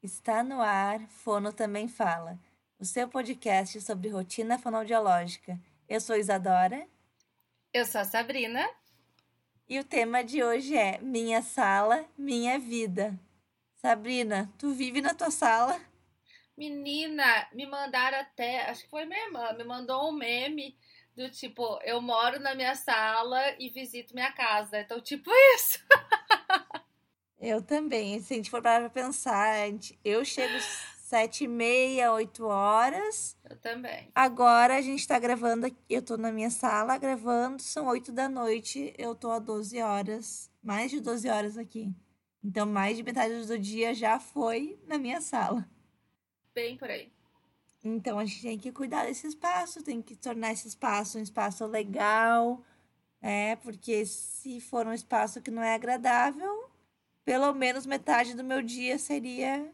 Está no ar, Fono Também Fala, o seu podcast sobre rotina fonoaudiológica. Eu sou Isadora. Eu sou a Sabrina. E o tema de hoje é Minha Sala, Minha Vida. Sabrina, tu vive na tua sala? Menina, me mandaram até, acho que foi minha irmã, me mandou um meme do tipo, eu moro na minha sala e visito minha casa. Então, tipo isso. Eu também. Se a gente for para pensar, eu chego sete e meia, oito horas. Eu também. Agora a gente tá gravando. Eu tô na minha sala gravando, são oito da noite. Eu tô a 12 horas, mais de 12 horas aqui. Então, mais de metade do dia já foi na minha sala. Bem por aí. Então, a gente tem que cuidar desse espaço, tem que tornar esse espaço um espaço legal, é, porque se for um espaço que não é agradável, pelo menos metade do meu dia seria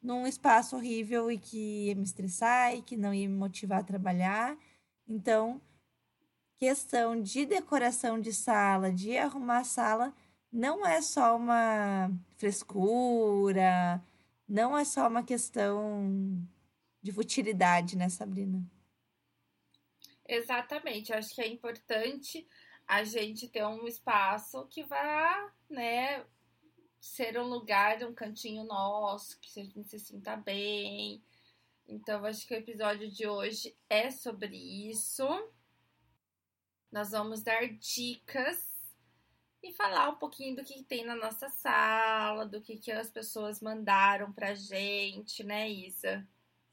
num espaço horrível e que ia me estressar e que não ia me motivar a trabalhar. Então, questão de decoração de sala, de arrumar a sala, não é só uma frescura, não é só uma questão de futilidade, né, Sabrina? Exatamente. Acho que é importante a gente ter um espaço que vá, né, ser um lugar, um cantinho nosso, que a gente se sinta bem. Então, acho que o episódio de hoje é sobre isso. Nós vamos dar dicas e falar um pouquinho do que tem na nossa sala, do que, que as pessoas mandaram pra gente, né, Isa?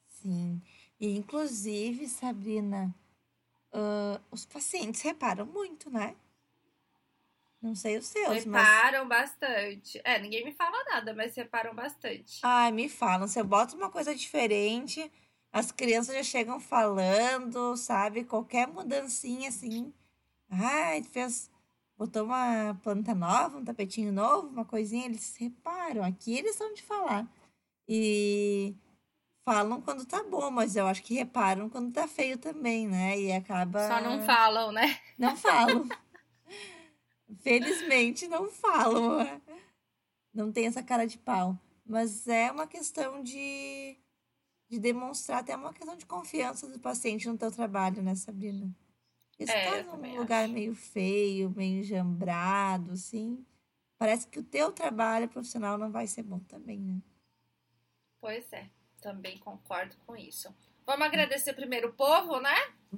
Sim. E, inclusive, Sabrina, uh, os pacientes reparam muito, né? Não sei os seus, reparam mas... bastante. É, ninguém me fala nada, mas reparam bastante. Ai, me falam. Você bota uma coisa diferente, as crianças já chegam falando, sabe? Qualquer mudancinha assim. Ai, fez botou uma planta nova, um tapetinho novo, uma coisinha, eles reparam. Aqui eles são de falar. E falam quando tá bom, mas eu acho que reparam quando tá feio também, né? E acaba. Só não falam, né? Não falam. Felizmente não falam. Não tem essa cara de pau. Mas é uma questão de, de demonstrar até uma questão de confiança do paciente no teu trabalho, né, Sabrina? Está é, num lugar acho. meio feio, meio jambrado, assim. Parece que o teu trabalho profissional não vai ser bom também, né? Pois é, também concordo com isso. Vamos agradecer primeiro o povo, né?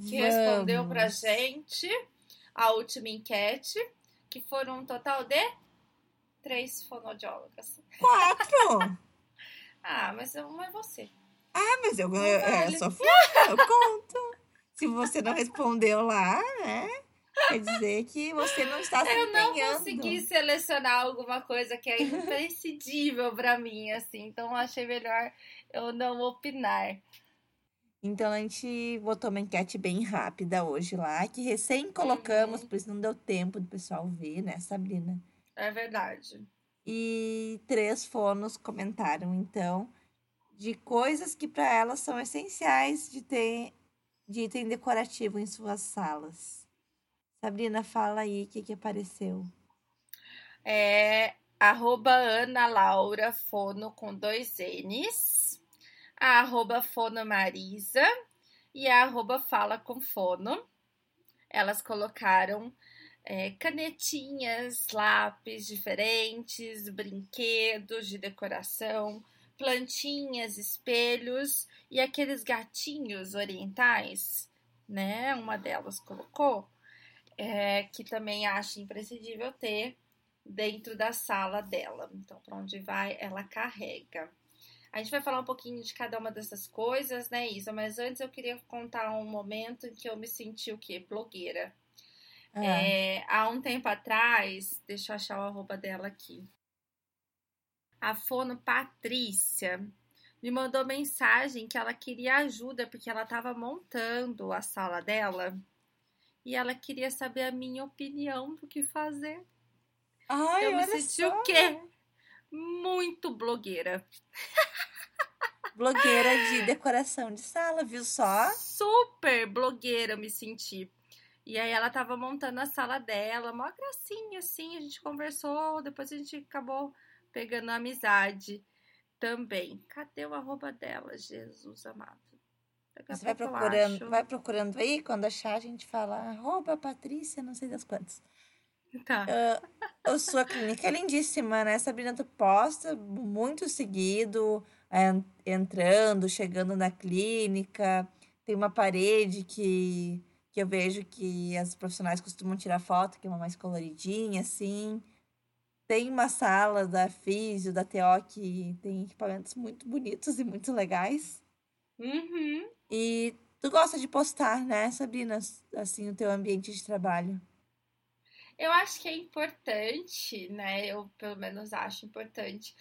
Que Vamos. respondeu pra gente a última enquete, que foram um total de três fonoaudiólogas. Quatro! ah, mas uma é você. Ah, mas eu, eu, é, só fui, eu conto. Se você não respondeu lá, né? Quer dizer que você não está se Eu não consegui selecionar alguma coisa que é imprescindível para mim, assim. Então, achei melhor eu não opinar. Então, a gente botou uma enquete bem rápida hoje lá, que recém colocamos, uhum. por isso não deu tempo do pessoal ver, né, Sabrina? É verdade. E três fonos comentaram, então, de coisas que para elas são essenciais de ter de item decorativo em suas salas. Sabrina, fala aí o que, que apareceu. É arroba Ana Laura Fono com dois N's, a arroba Fono Marisa e a arroba Fala com Fono. Elas colocaram é, canetinhas, lápis diferentes, brinquedos de decoração, plantinhas, espelhos e aqueles gatinhos orientais, né? Uma delas colocou, é, que também acha imprescindível ter dentro da sala dela. Então, para onde vai, ela carrega. A gente vai falar um pouquinho de cada uma dessas coisas, né, Isa? Mas antes eu queria contar um momento em que eu me senti o quê? Blogueira. Ah. É, há um tempo atrás, deixa eu achar o arroba dela aqui a fono Patrícia me mandou mensagem que ela queria ajuda porque ela estava montando a sala dela e ela queria saber a minha opinião do que fazer. Ai, eu me senti só. o quê? Muito blogueira. Blogueira de decoração de sala, viu só? Super blogueira eu me senti. E aí ela tava montando a sala dela, uma gracinha assim, a gente conversou, depois a gente acabou pegando amizade. também. Cadê o arroba dela, Jesus amado? Você vai procurando, vai procurando aí, quando achar a gente fala arroba Patrícia, não sei das quantas. Tá. Uh, a sua clínica é lindíssima, né? Sabrina, tu posta muito seguido, entrando, chegando na clínica. Tem uma parede que, que eu vejo que as profissionais costumam tirar foto, que é uma mais coloridinha, assim. Tem uma sala da Físio, da TO, que tem equipamentos muito bonitos e muito legais. Uhum. E tu gosta de postar, né, Sabrina, assim, o teu ambiente de trabalho? Eu acho que é importante, né? Eu pelo menos acho importante,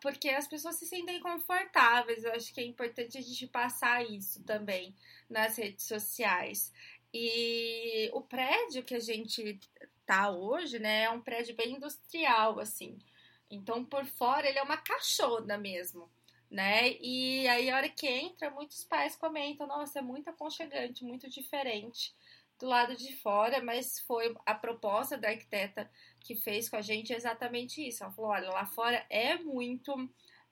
porque as pessoas se sentem confortáveis. Eu acho que é importante a gente passar isso também nas redes sociais. E o prédio que a gente tá hoje, né, é um prédio bem industrial, assim. Então, por fora, ele é uma caixona mesmo, né? E aí, a hora que entra, muitos pais comentam: nossa, é muito aconchegante, muito diferente do lado de fora, mas foi a proposta da arquiteta que fez com a gente exatamente isso. Ela falou: olha, lá fora é muito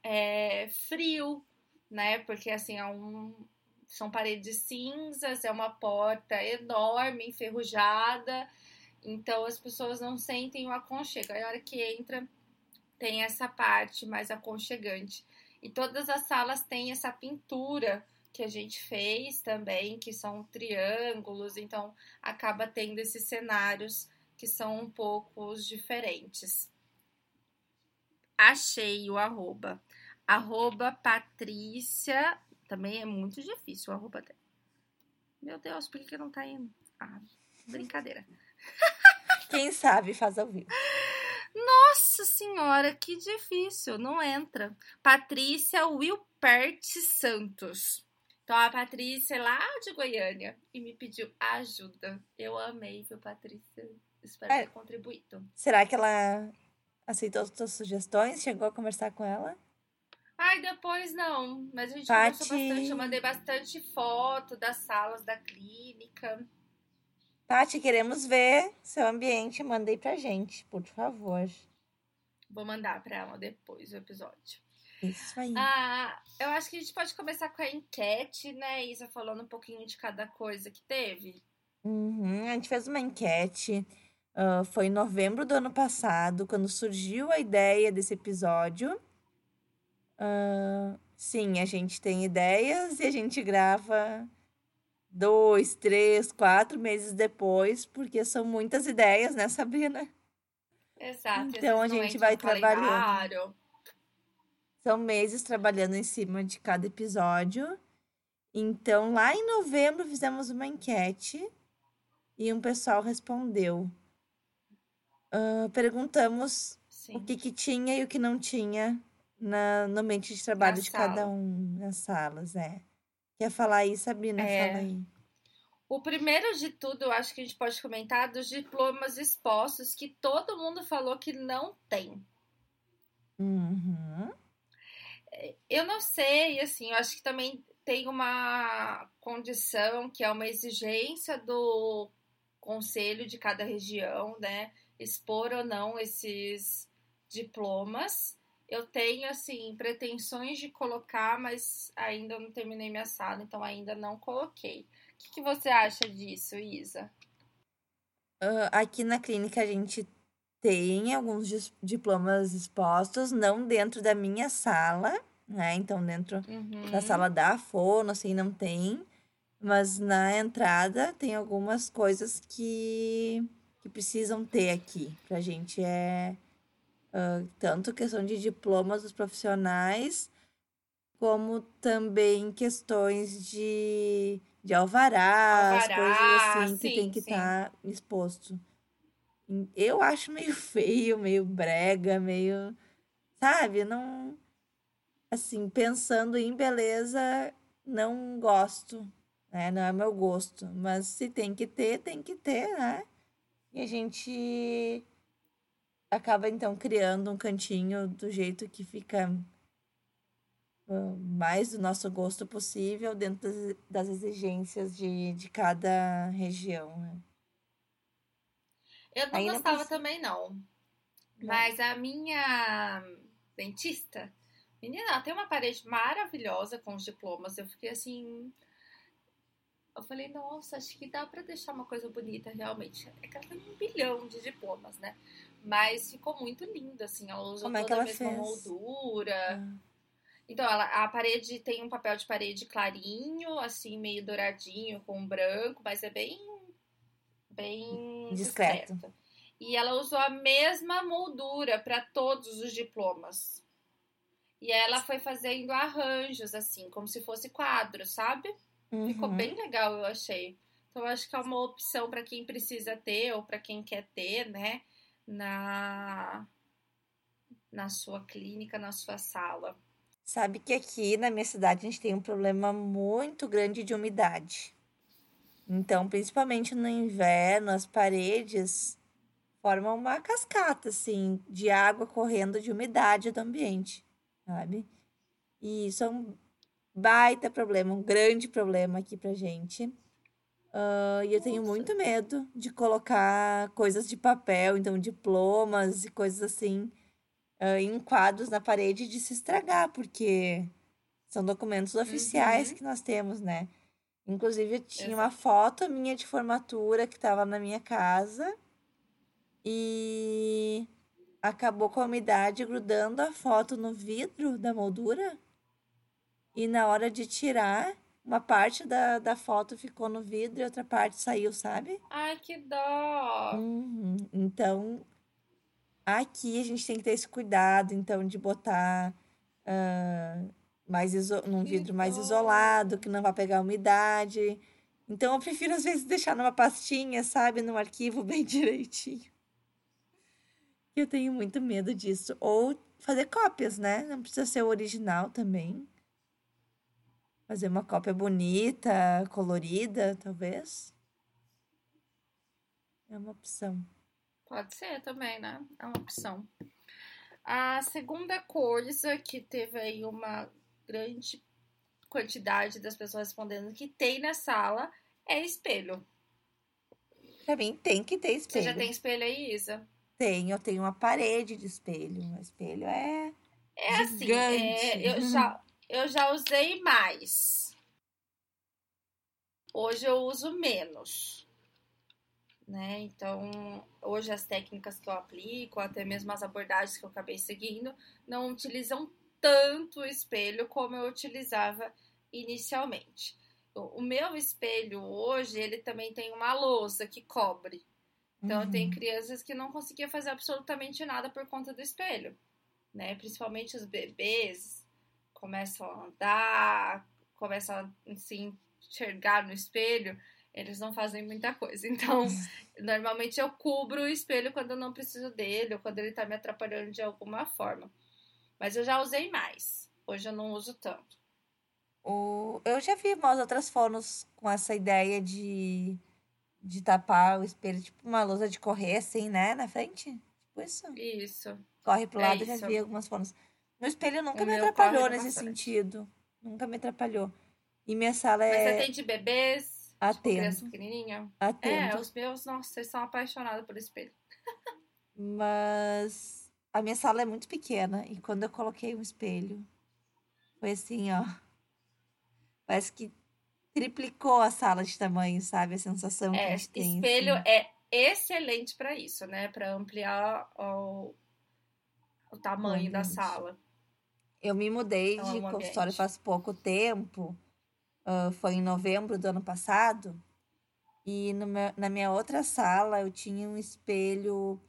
é, frio, né? Porque assim, é um, são paredes cinzas, é uma porta enorme, enferrujada, então as pessoas não sentem o aconchego. Aí a hora que entra, tem essa parte mais aconchegante. E todas as salas têm essa pintura que a gente fez também, que são triângulos, então acaba tendo esses cenários que são um pouco diferentes. Achei o arroba. Arroba Patrícia. Também é muito difícil o arroba dela. Meu Deus, por que não tá indo? Ah, brincadeira. Quem sabe faz ao vivo. Nossa senhora, que difícil, não entra. Patrícia Wilpert Santos. Então a Patrícia é lá de Goiânia e me pediu ajuda. Eu amei, viu, Patrícia? Espero é. ter contribuído. Será que ela aceitou as suas sugestões? Chegou a conversar com ela? Ai, depois não. Mas a gente Pati... conversou bastante. Eu mandei bastante foto das salas da clínica. Tati, queremos ver seu ambiente. Mandei pra gente, por favor. Vou mandar pra ela depois do episódio. Isso aí. Ah, eu acho que a gente pode começar com a enquete, né, Isa? Falando um pouquinho de cada coisa que teve. Uhum, a gente fez uma enquete. Uh, foi em novembro do ano passado, quando surgiu a ideia desse episódio. Uh, sim, a gente tem ideias e a gente grava dois, três, quatro meses depois, porque são muitas ideias, né, Sabrina? Exato. Então a gente vai trabalhando. São meses trabalhando em cima de cada episódio. Então, lá em novembro, fizemos uma enquete e um pessoal respondeu. Uh, perguntamos Sim. o que, que tinha e o que não tinha na, no ambiente de trabalho na de sala. cada um nas salas. É. Quer falar aí, Sabrina? É... Fala aí. O primeiro de tudo, eu acho que a gente pode comentar dos diplomas expostos que todo mundo falou que não tem. Uhum eu não sei, assim, eu acho que também tem uma condição que é uma exigência do conselho de cada região, né? Expor ou não esses diplomas. Eu tenho, assim, pretensões de colocar, mas ainda não terminei minha sala, então ainda não coloquei. O que, que você acha disso, Isa? Uh, aqui na clínica a gente tem alguns diplomas expostos, não dentro da minha sala, né? Então, dentro uhum. da sala da fono, assim, não tem. Mas na entrada tem algumas coisas que, que precisam ter aqui. Pra gente é uh, tanto questão de diplomas dos profissionais, como também questões de, de alvarás, Alvará, coisas assim sim, que tem que estar tá exposto. Eu acho meio feio, meio brega, meio. Sabe? Não assim, pensando em beleza, não gosto, né? Não é meu gosto. Mas se tem que ter, tem que ter, né? E a gente acaba então criando um cantinho do jeito que fica uh, mais do nosso gosto possível dentro das, das exigências de, de cada região. Né? Eu não gostava também, não. não. Mas a minha dentista Menina, ela tem uma parede maravilhosa com os diplomas. Eu fiquei assim. Eu falei, nossa, acho que dá pra deixar uma coisa bonita realmente. É que ela tem um bilhão de diplomas, né? Mas ficou muito lindo, assim. Ela usou Como é toda que a ela mesma fez? moldura. Ah. Então, ela, a parede tem um papel de parede clarinho, assim, meio douradinho, com branco, mas é bem. Bem. Discreto. discreto. E ela usou a mesma moldura para todos os diplomas. E ela foi fazendo arranjos, assim, como se fosse quadro, sabe? Ficou Uhum. bem legal, eu achei. Então, eu acho que é uma opção para quem precisa ter ou para quem quer ter, né? Na, na sua clínica, na sua sala. Sabe que aqui na minha cidade a gente tem um problema muito grande de umidade. Então, principalmente no inverno, as paredes formam uma cascata, assim, de água correndo de umidade do ambiente, sabe? E isso é um baita problema, um grande problema aqui pra gente. Ah, e eu tenho muito medo de colocar coisas de papel, então diplomas e coisas assim, ah, em quadros na parede de se estragar, porque são documentos oficiais Uhum. que nós temos, né? Inclusive, eu tinha uma Exato. foto minha de formatura que estava na minha casa e acabou com a umidade grudando a foto no vidro da moldura. E na hora de tirar, uma parte da, da foto ficou no vidro e outra parte saiu, sabe? Ai, que dó! Uhum. Então, aqui a gente tem que ter esse cuidado, então, de botar ah, mais iso num vidro mais isolado, que não vai pegar umidade. Então, eu prefiro, às vezes, deixar numa pastinha, sabe? Num arquivo bem direitinho. Eu tenho muito medo disso. Ou fazer cópias, né? Não precisa ser o original também. Fazer uma cópia bonita, colorida, talvez. É uma opção. Pode ser também, né? É uma opção. A segunda coisa que teve aí uma grande quantidade das pessoas respondendo que tem na sala é espelho. Pra mim, tem que ter Você já espelho. tem espelho aí, Isa? Tenho, eu tenho uma parede de espelho. O espelho é É assim, gigante. é, eu, já, eu já usei mais. Hoje eu uso menos. Né? Então, hoje as técnicas que eu aplico, até mesmo as abordagens que eu acabei seguindo, não utilizam tanto o espelho como eu utilizava inicialmente. O meu espelho hoje, ele também tem uma lousa que cobre. Então, Uhum. crianças que não conseguiam fazer absolutamente nada por conta do espelho, né? Principalmente os bebês começam a andar, começam a se enxergar no espelho, eles não fazem muita coisa. Então, normalmente eu cubro o espelho quando eu não preciso dele ou quando ele tá me atrapalhando de alguma forma. Mas eu já usei mais. Hoje eu não uso tanto. O... Eu já vi umas outras fotos com essa ideia de, de tapar o espelho, tipo uma lousa de correr, assim, né? Na frente. Tipo isso. Isso. Corre pro É lado, eu já vi algumas fotos. No espelho nunca O me meu atrapalhou nesse sentido. Nunca me atrapalhou. E minha sala Mas você é tem de bebês? Tipo, atento, criança pequenininha? É, atento. os meus, nossa, eles são apaixonados por espelho. Mas a minha sala é muito pequena e quando eu coloquei um espelho, foi assim, ó. Parece que triplicou a sala de tamanho, sabe? A sensação que a É, gente tem, espelho assim. é excelente para isso, né? Para ampliar o, o tamanho da sala. Eu me mudei Então, é de um consultório faz pouco tempo. ah, foi em novembro do ano passado. E meu- na minha outra sala eu tinha um espelho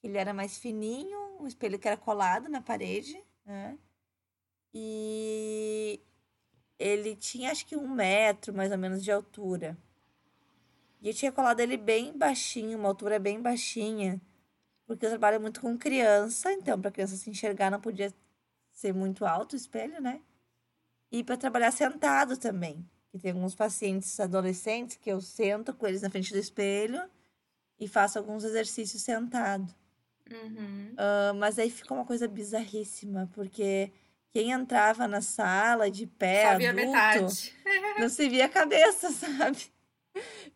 que ele era mais fininho, um espelho que era colado na parede, né? E ele tinha acho que um metro mais ou menos de altura. E eu tinha colado ele bem baixinho, uma altura bem baixinha, porque eu trabalho muito com criança, então para criança se enxergar não podia ser muito alto o espelho, né? E para trabalhar sentado também. Que tem alguns pacientes adolescentes que eu sento com eles na frente do espelho e faço alguns exercícios sentado. Uhum. Ah, mas aí ficou uma coisa bizarríssima, porque quem entrava na sala de pé, Só vi a adulto, metade. não se via a cabeça, sabe?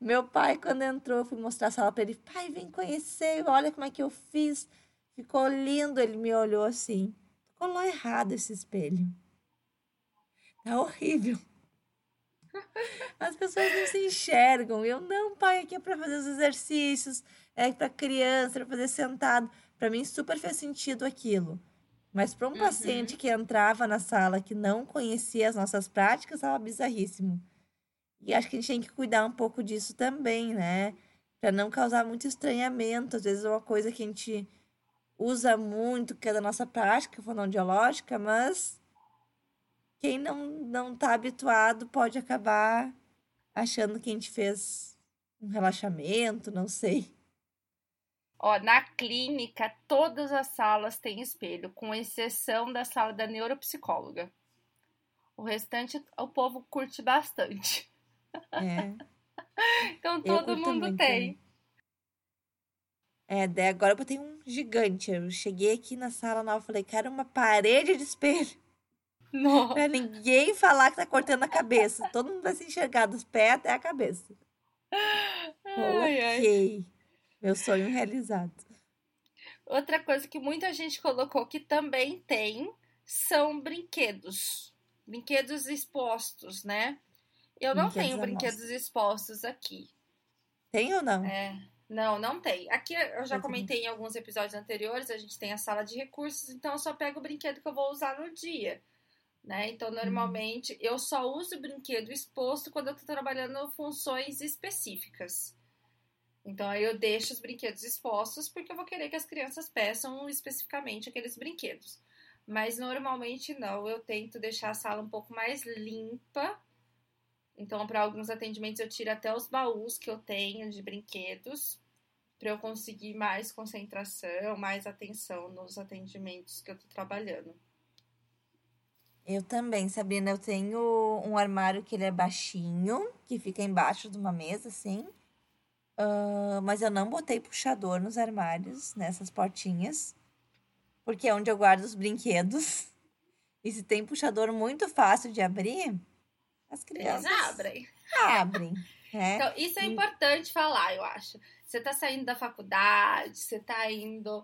Meu pai, quando entrou, eu fui mostrar a sala para ele. Pai, vem conhecer, olha como é que eu fiz. Ficou lindo. Ele me olhou assim. Colou errado esse espelho. Tá horrível. As pessoas não se enxergam. Eu, não, pai, aqui é para fazer os exercícios, é para criança, para fazer sentado. Para mim, super fez sentido aquilo. Mas para um uhum. paciente que entrava na sala que não conhecia as nossas práticas, estava bizarríssimo. E acho que a gente tem que cuidar um pouco disso também, né? Para não causar muito estranhamento. Às vezes é uma coisa que a gente usa muito, que é da nossa prática fonoaudiológica, mas quem não não está habituado pode acabar achando que a gente fez um relaxamento, não sei. Ó, na clínica, todas as salas têm espelho, com exceção da sala da neuropsicóloga. O restante o povo curte bastante. É. então todo mundo tem. É, daí agora eu botei um gigante. Eu cheguei aqui na sala nova e falei, quero uma parede de espelho. Não. Pra ninguém falar que tá cortando a cabeça. Todo mundo vai se enxergar dos pés até a cabeça. Ai, ok. Ai. Meu sonho realizado. Outra coisa que muita gente colocou que também tem são brinquedos. Brinquedos expostos, né? Eu não brinquedos tenho brinquedos expostos aqui. Tem ou não? É. Não, não tem. Aqui eu já comentei em alguns episódios anteriores, a gente tem a sala de recursos, então eu só pego o brinquedo que eu vou usar no dia né? Então, uhum. normalmente, eu só uso o brinquedo exposto quando eu estou trabalhando funções específicas. Então, aí eu deixo os brinquedos expostos porque eu vou querer que as crianças peçam especificamente aqueles brinquedos. Mas, normalmente, não. Eu tento deixar a sala um pouco mais limpa. Então, para alguns atendimentos, eu tiro até os baús que eu tenho de brinquedos para eu conseguir mais concentração, mais atenção nos atendimentos que eu estou trabalhando. Eu também, Sabrina. Eu tenho um armário que ele é baixinho, que fica embaixo de uma mesa, assim. Uh, mas eu não botei puxador nos armários, nessas portinhas. Porque é onde eu guardo os brinquedos. E se tem puxador muito fácil de abrir, as crianças Eles abrem. Abrem. É. Então, isso é importante falar, eu acho. Você tá saindo da faculdade, você tá indo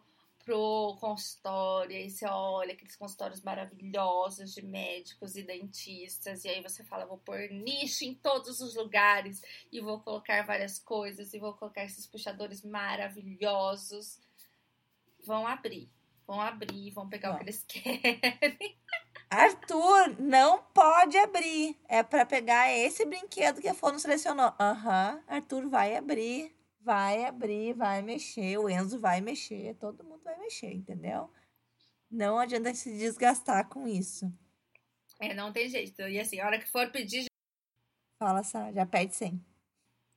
pro consultório, e você olha aqueles consultórios maravilhosos de médicos e dentistas, e aí você fala, vou pôr nicho em todos os lugares, e vou colocar várias coisas, e vou colocar esses puxadores maravilhosos. Vão abrir, vão abrir, vão pegar Bom. o que eles querem. Arthur, não pode abrir. É para pegar esse brinquedo que a Fono selecionou. Aham, uhum, Arthur vai abrir vai abrir, vai mexer, o Enzo vai mexer, todo mundo vai mexer, entendeu? Não adianta se desgastar com isso. É, não tem jeito. E assim, a hora que for pedir. Fala, Sá, já pede 100.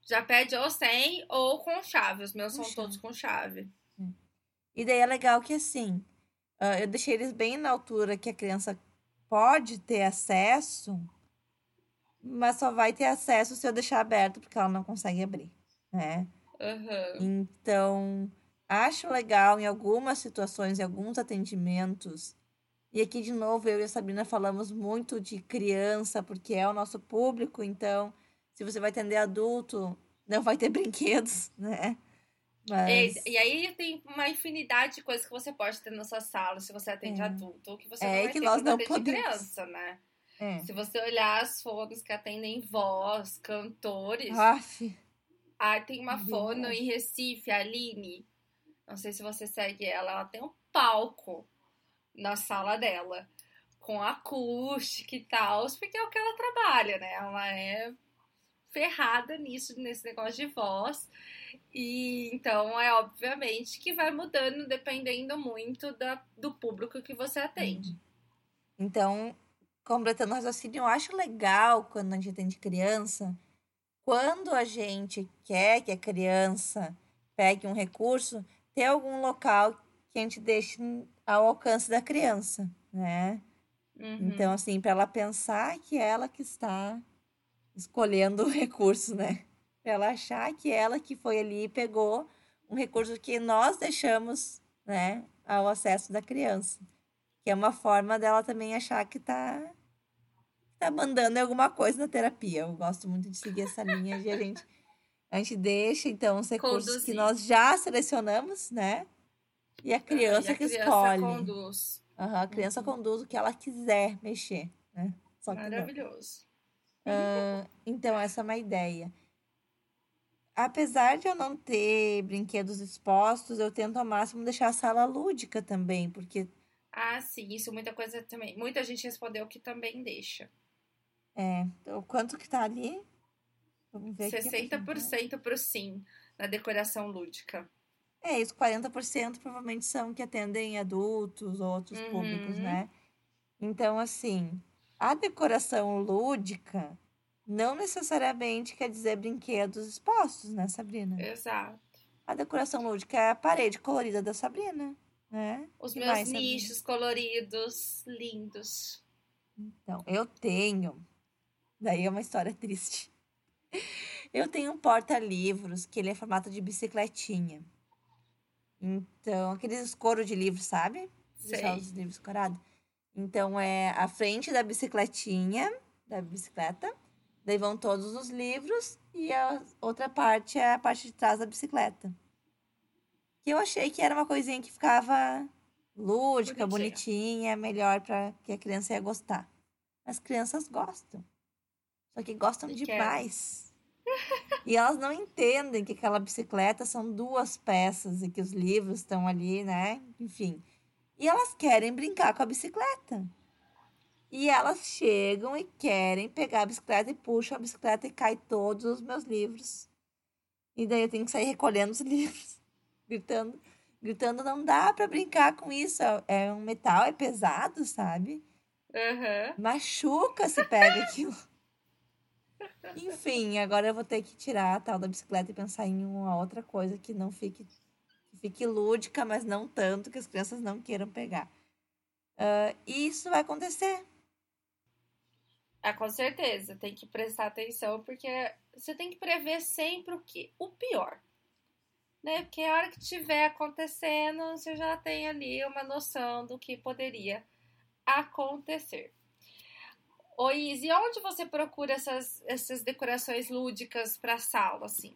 Já pede ou 100 ou com chave. Os meus com são chave. todos com chave. É. E daí é legal que assim, uh, eu deixei eles bem na altura que a criança pode ter acesso, mas só vai ter acesso se eu deixar aberto, porque ela não consegue abrir, né? Uhum. Então, acho legal em algumas situações, em alguns atendimentos. E aqui, de novo, eu e a Sabrina falamos muito de criança, porque é o nosso público. Então, se você vai atender adulto, não vai ter brinquedos, né? Mas... E, e, aí tem uma infinidade de coisas que você pode ter na sua sala se você atende é. adulto, ou que você é, não vai que ter nós não podemos. criança, né? É. Se você olhar as fotos que atendem voz, cantores, Aff. Ah, tem uma fono em Recife, a Aline. Não sei se você segue ela. Ela tem um palco na sala dela. Com acústica e tal. Porque é o que ela trabalha, né? Ela é ferrada nisso, nesse negócio de voz. E então é obviamente que vai mudando dependendo muito da, do público que você atende. Uhum. Então, completando o raciocínio, eu acho legal quando a gente atende criança quando a gente quer que a criança pegue um recurso, ter algum local que a gente deixe ao alcance da criança, né? Uhum. Então, assim, para ela pensar que é ela que está escolhendo o recurso, né? Para ela achar que ela que foi ali e pegou um recurso que nós deixamos, né, ao acesso da criança. Que é uma forma dela também achar que está tá mandando alguma coisa na terapia. Eu gosto muito de seguir essa linha de a gente. A gente deixa, então, os recursos Conduzir. que nós já selecionamos, né? E a criança, e a que criança escolhe. Conduz. Uhum, a criança uhum. conduz o que ela quiser mexer, né? Maravilhoso. Uh, então, essa é uma ideia. Apesar de eu não ter brinquedos expostos, eu tento ao máximo deixar a sala lúdica também, porque. Ah, sim, isso muita coisa também. Muita gente respondeu que também deixa. É, então, quanto que tá ali? Vamos ver 60% para o sim na decoração lúdica. É, isso 40% provavelmente são que atendem adultos, outros uhum. públicos, né? Então, assim, a decoração lúdica não necessariamente quer dizer brinquedos expostos, né, Sabrina? Exato. A decoração lúdica é a parede colorida da Sabrina, né? Os meus mais, nichos Sabrina? coloridos, lindos. Então, eu tenho. Daí é uma história triste. Eu tenho um porta-livros que ele é formato de bicicletinha. Então, aqueles couro de livro, sabe? Sei. Os livros corados. Então, é a frente da bicicletinha, da bicicleta. Daí vão todos os livros e a outra parte é a parte de trás da bicicleta. Que eu achei que era uma coisinha que ficava lúdica, bonitinha, bonitinha melhor para que a criança ia gostar. As crianças gostam. Só que gostam demais. E elas não entendem que aquela bicicleta são duas peças e que os livros estão ali, né? Enfim. E elas querem brincar com a bicicleta. E elas chegam e querem pegar a bicicleta e puxam a bicicleta e cai todos os meus livros. E daí eu tenho que sair recolhendo os livros, gritando, gritando, não dá para brincar com isso. É um metal, é pesado, sabe? Uhum. Machuca se pega aquilo. Enfim, agora eu vou ter que tirar a tal da bicicleta e pensar em uma outra coisa que não fique, que fique lúdica, mas não tanto que as crianças não queiram pegar. Uh, isso vai acontecer. Ah, com certeza. Tem que prestar atenção, porque você tem que prever sempre o que? O pior. Né? Porque a hora que estiver acontecendo, você já tem ali uma noção do que poderia acontecer. Oi, e onde você procura essas, essas decorações lúdicas para sala, assim?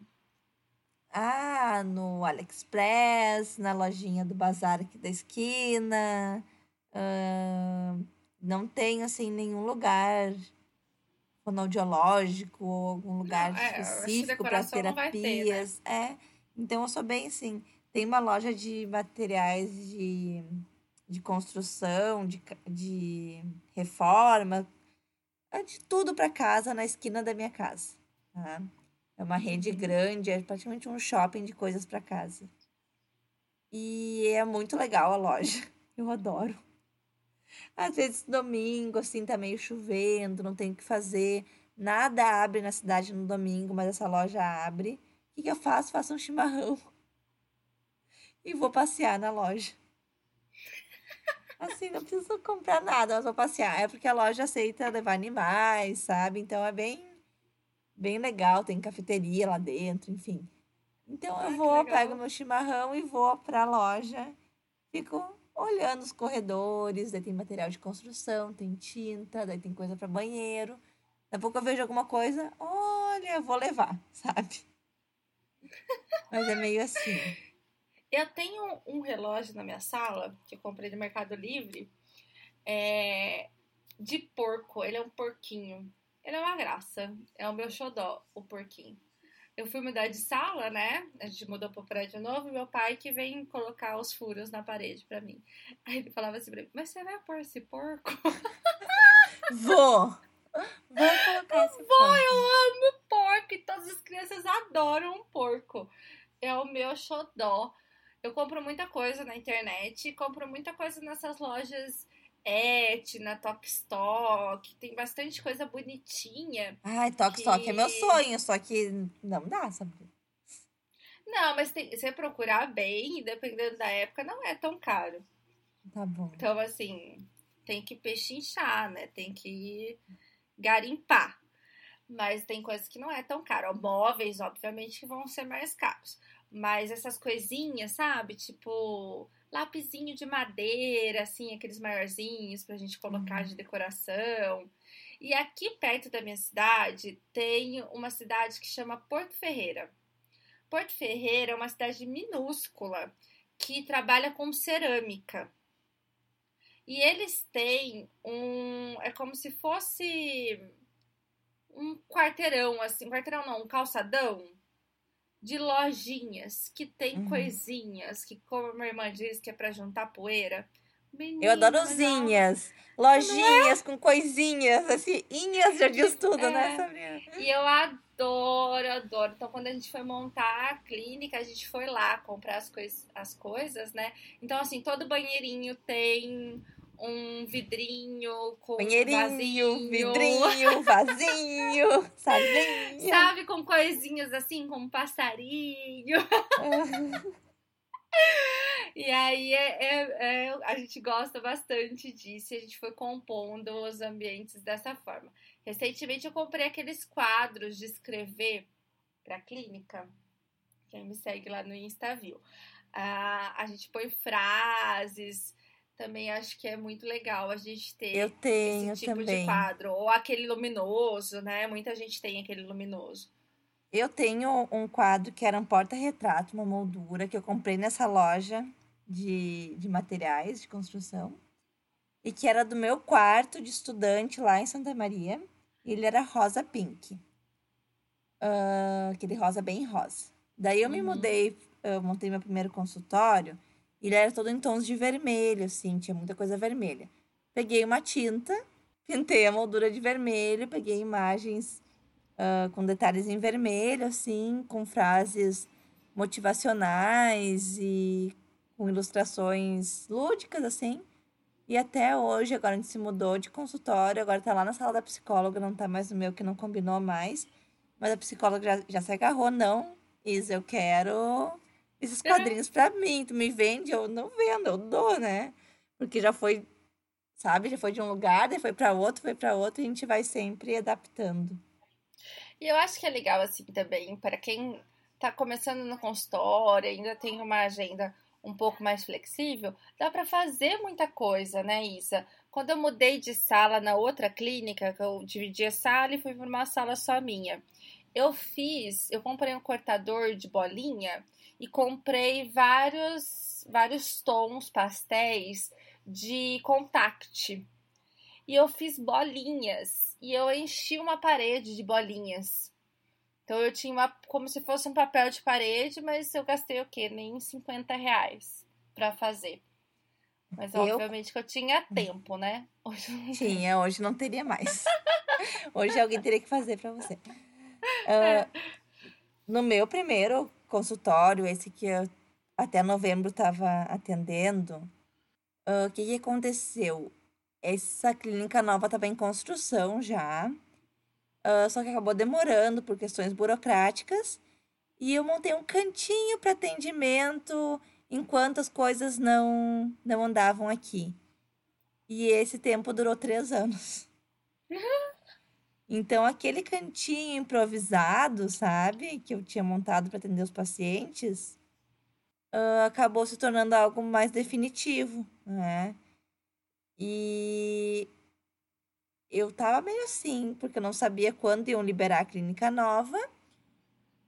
Ah, no AliExpress, na lojinha do bazar aqui da esquina. Uh, não tem, assim, nenhum lugar fonoaudiológico ou algum lugar não, é, específico para terapias. Ter, né? É, então eu sou bem assim. Tem uma loja de materiais de, de construção, de, de reforma, é de tudo para casa na esquina da minha casa. Tá? É uma rede grande, é praticamente um shopping de coisas para casa. E é muito legal a loja. Eu adoro. Às vezes domingo, assim, tá meio chovendo, não tem o que fazer. Nada abre na cidade no domingo, mas essa loja abre. O que eu faço? Faço um chimarrão. E vou passear na loja. Assim, não preciso comprar nada, mas vou passear. É porque a loja aceita levar animais, sabe? Então é bem, bem legal, tem cafeteria lá dentro, enfim. Então eu ah, vou, pego meu chimarrão e vou pra loja. Fico olhando os corredores, daí tem material de construção, tem tinta, daí tem coisa para banheiro. Daqui a pouco eu vejo alguma coisa, olha, vou levar, sabe? Mas é meio assim. Eu tenho um relógio na minha sala, que eu comprei do Mercado Livre, é, de porco. Ele é um porquinho. Ele é uma graça. É o meu xodó, o porquinho. Eu fui mudar de sala, né? A gente mudou pro prédio novo e meu pai que vem colocar os furos na parede pra mim. Aí ele falava assim pra mim, mas você vai pôr esse porco? Vou! Vou colocar esse Vou, porco. eu amo porco e todas as crianças adoram um porco. É o meu xodó. Eu compro muita coisa na internet, compro muita coisa nessas lojas Etna, Tokstok, tem bastante coisa bonitinha. Ai, Tokstok que... é meu sonho, só que não dá, sabe? Não, mas tem, você procurar bem, dependendo da época, não é tão caro. Tá bom. Então, assim, tem que pechinchar, né? Tem que garimpar. Mas tem coisas que não é tão caro. Móveis, obviamente, que vão ser mais caros. Mas essas coisinhas, sabe? Tipo, lapisinho de madeira, assim, aqueles maiorzinhos pra gente colocar de uhum. decoração. E aqui perto da minha cidade tem uma cidade que chama Porto Ferreira. Porto Ferreira é uma cidade minúscula que trabalha com cerâmica. E eles têm um. É como se fosse um quarteirão, assim, quarteirão não, um calçadão de lojinhas que tem uhum. coisinhas que, como a minha irmã diz, que é pra juntar poeira. Menina, eu adoro usinhas. Lojinhas é? com coisinhas, assim, inhas já diz tudo, né, é. né, Sabrina? E eu adoro, adoro. Então, quando a gente foi montar a clínica, a gente foi lá comprar as, cois as coisas, né? Então, assim, todo banheirinho tem um vidrinho com Banheirinho, vasinho. vidrinho, vasinho, salinho. Sabe, com coisinhas assim, com um passarinho. e aí é, é, é, a gente gosta bastante disso e a gente foi compondo os ambientes dessa forma. Recentemente eu comprei aqueles quadros de escrever para clínica. Quem me segue lá no Insta viu. Ah, a gente põe frases, também acho que é muito legal a gente ter Eu tenho esse tipo também. de quadro. Ou aquele luminoso, né? Muita gente tem aquele luminoso. Eu tenho um quadro que era um porta-retrato, uma moldura, que eu comprei nessa loja de, de materiais de construção. E que era do meu quarto de estudante lá em Santa Maria. Ele era rosa pink. Uh, aquele rosa bem rosa. Daí eu uhum. me mudei, eu montei meu primeiro consultório ele era todo em tons de vermelho, assim, tinha muita coisa vermelha. Peguei uma tinta, pintei a moldura de vermelho, peguei imagens uh, com detalhes em vermelho, assim, com frases motivacionais e com ilustrações lúdicas, assim. E até hoje, agora a gente se mudou de consultório, agora tá lá na sala da psicóloga, não tá mais no meu, que não combinou mais. Mas a psicóloga já, já se agarrou, não, Isa, eu quero esses quadrinhos para mim. Tu me vende, eu não vendo, eu dou, né? Porque já foi, sabe? Já foi de um lugar, daí foi para outro, foi para outro, e a gente vai sempre adaptando. E eu acho que é legal, assim, também, para quem tá começando no consultório, ainda tem uma agenda um pouco mais flexível, dá para fazer muita coisa, né, Isa? Quando eu mudei de sala na outra clínica, que eu dividi a sala e fui para uma sala só minha, eu fiz, eu comprei um cortador de bolinha e comprei vários, vários tons pastéis de contact. E eu fiz bolinhas e eu enchi uma parede de bolinhas. Então eu tinha uma, como se fosse um papel de parede, mas eu gastei o quê? Nem 50 reais para fazer. Mas eu... obviamente que eu tinha tempo, né? Hoje não tinha, hoje não teria mais. hoje alguém teria que fazer para você. Uh, no meu primeiro consultório, esse que eu até novembro estava atendendo, uh, o que, que aconteceu? Essa clínica nova estava em construção já, uh, só que acabou demorando por questões burocráticas. E eu montei um cantinho para atendimento enquanto as coisas não, não andavam aqui. E esse tempo durou três anos. Então, aquele cantinho improvisado, sabe, que eu tinha montado para atender os pacientes, uh, acabou se tornando algo mais definitivo, né? E eu tava meio assim, porque eu não sabia quando iam liberar a clínica nova.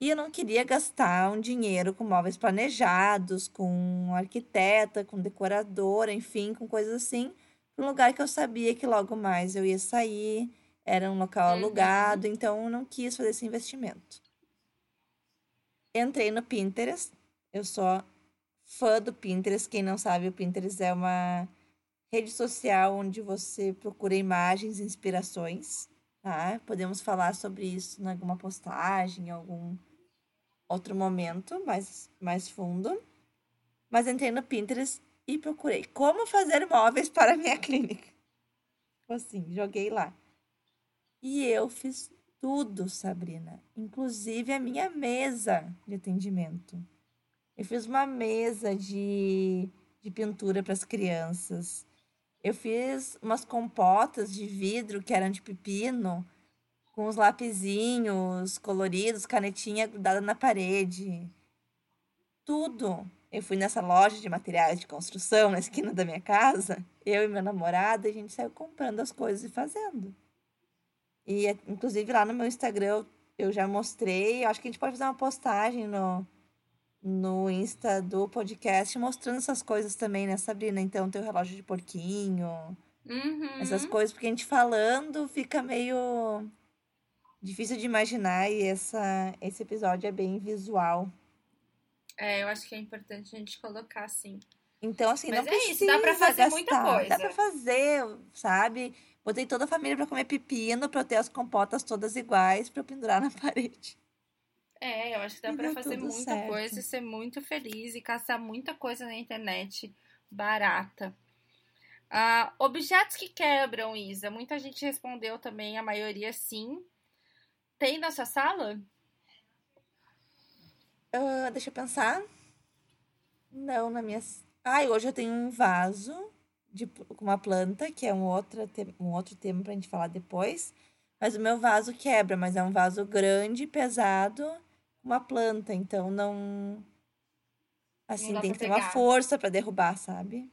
E eu não queria gastar um dinheiro com móveis planejados, com arquiteta, com decoradora, enfim, com coisas assim, para um lugar que eu sabia que logo mais eu ia sair era um local uhum. alugado, então não quis fazer esse investimento. Entrei no Pinterest, eu sou fã do Pinterest. Quem não sabe, o Pinterest é uma rede social onde você procura imagens, inspirações, tá? Podemos falar sobre isso em alguma postagem, em algum outro momento mais, mais fundo. Mas entrei no Pinterest e procurei como fazer móveis para a minha clínica. Assim, joguei lá. E eu fiz tudo, Sabrina, inclusive a minha mesa de atendimento. Eu fiz uma mesa de, de pintura para as crianças. Eu fiz umas compotas de vidro que eram de pepino, com os lapisinhos coloridos, canetinha grudada na parede. Tudo. Eu fui nessa loja de materiais de construção na esquina da minha casa, eu e meu namorado, a gente saiu comprando as coisas e fazendo. E, inclusive, lá no meu Instagram eu já mostrei. Acho que a gente pode fazer uma postagem no, no Insta do podcast mostrando essas coisas também, né, Sabrina? Então, teu relógio de porquinho, Uhum. essas coisas, porque a gente falando fica meio difícil de imaginar e essa, esse episódio é bem visual. É, eu acho que é importante a gente colocar assim. Então, assim, Mas não é isso, dá pra precisa fazer muita gastar. Dá coisa. pra fazer, sabe? Botei toda a família pra comer pepino, pra eu ter as compotas todas iguais, pra eu pendurar na parede. É, eu acho que dá pra deu fazer muita certo. coisa e ser muito feliz e caçar muita coisa na internet barata. Ah, objetos que quebram, Isa. Muita gente respondeu também, a maioria sim. Tem na sua sala? Ah, deixa eu pensar. Não, na minha. Ai, hoje eu tenho um vaso de, com uma planta, que é um outro, um outro tema pra gente falar depois. Mas o meu vaso quebra, mas é um vaso grande, pesado, uma planta. Então não. Assim, dá tem que ter uma pegar. força pra derrubar, sabe?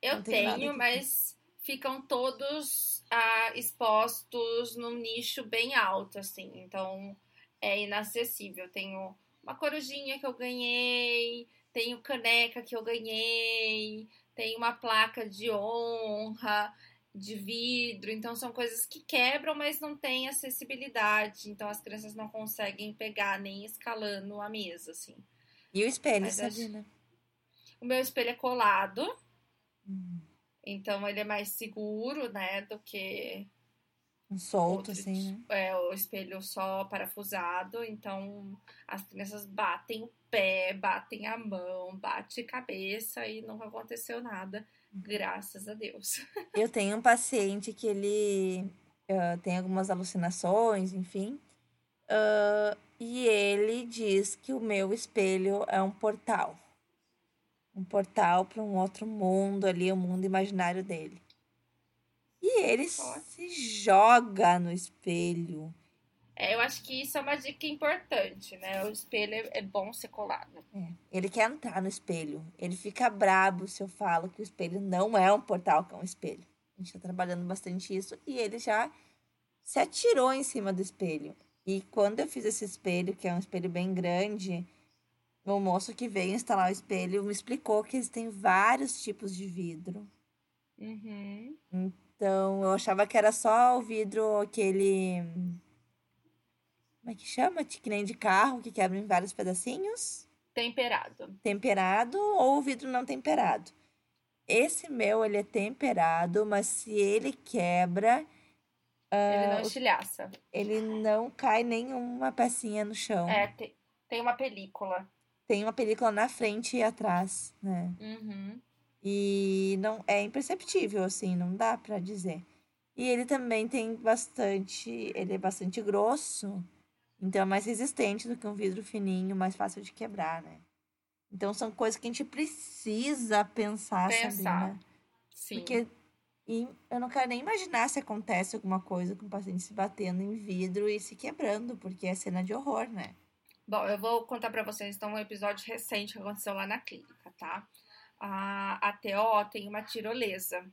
Eu Não tenho mas ficam todos ah, expostos num nicho bem alto, assim. Então é inacessível. Tenho uma corujinha que eu ganhei, tenho caneca que eu ganhei, tenho uma placa de honra de vidro. Então são coisas que quebram, mas não têm acessibilidade. Então as crianças não conseguem pegar nem escalando a mesa, assim. E o espelho, Mas acho- Sabrina? O meu espelho é colado. Hum, Então ele é mais seguro, né, do que Um solto, outro assim, né? é, o espelho só parafusado. Então as crianças batem o pé, batem a mão, bate a cabeça e nunca aconteceu nada, graças a Deus. Eu tenho um paciente que ele ah, tem algumas alucinações, enfim. Ah, e ele diz que o meu espelho é um portal. Um portal para um outro mundo ali, o mundo imaginário dele. E ele Ó. se joga no espelho. É, eu acho que isso é uma dica importante, né? O espelho é, é bom ser colado. É, ele quer entrar no espelho. Ele fica brabo se eu falo que o espelho não é um portal, que é um espelho. A gente tá trabalhando bastante isso. E ele já se atirou em cima do espelho. E quando eu fiz esse espelho, que é um espelho bem grande, o moço que veio instalar o espelho me explicou que existem vários tipos de vidro. Uhum. Então, eu achava que era só o vidro aquele. Como é que chama? Que nem de carro, que quebra em vários pedacinhos. Temperado. temperado ou o vidro não temperado. Esse meu, ele é temperado, mas se ele quebra, Ele não o- estilhaça. ele não cai nenhuma pecinha no chão. É, te- tem uma película. Tem uma película na frente e atrás, né? Uhum. E não é imperceptível, assim, não dá pra dizer. E ele também tem bastante, ele é bastante grosso, então é mais resistente do que um vidro fininho, mais fácil de quebrar, né? Então são coisas que a gente precisa pensar, Pensar. Sabrina. Sim. Porque e eu não quero nem imaginar se acontece alguma coisa com o paciente se batendo em vidro e se quebrando, porque é cena de horror, né? Bom, eu vou contar pra vocês então um episódio recente que aconteceu lá na clínica, tá? A, a TO tem uma tirolesa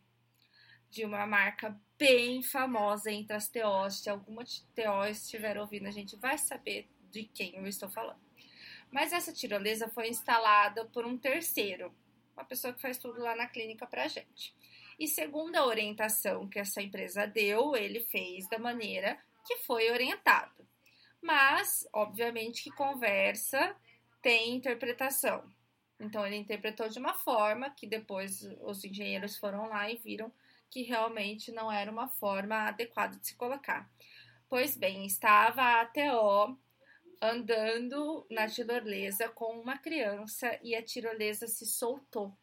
de uma marca bem famosa entre as TOs. Se alguma TO estiver ouvindo, a gente vai saber de quem eu estou falando. Mas essa tirolesa foi instalada por um terceiro, uma pessoa que faz tudo lá na clínica pra gente. E segundo a orientação que essa empresa deu, ele fez da maneira que foi orientado. Mas, obviamente, que conversa tem interpretação. Então, ele interpretou de uma forma que depois os engenheiros foram lá e viram que realmente não era uma forma adequada de se colocar. Pois bem, estava a ATO andando na tirolesa com uma criança e a tirolesa se soltou.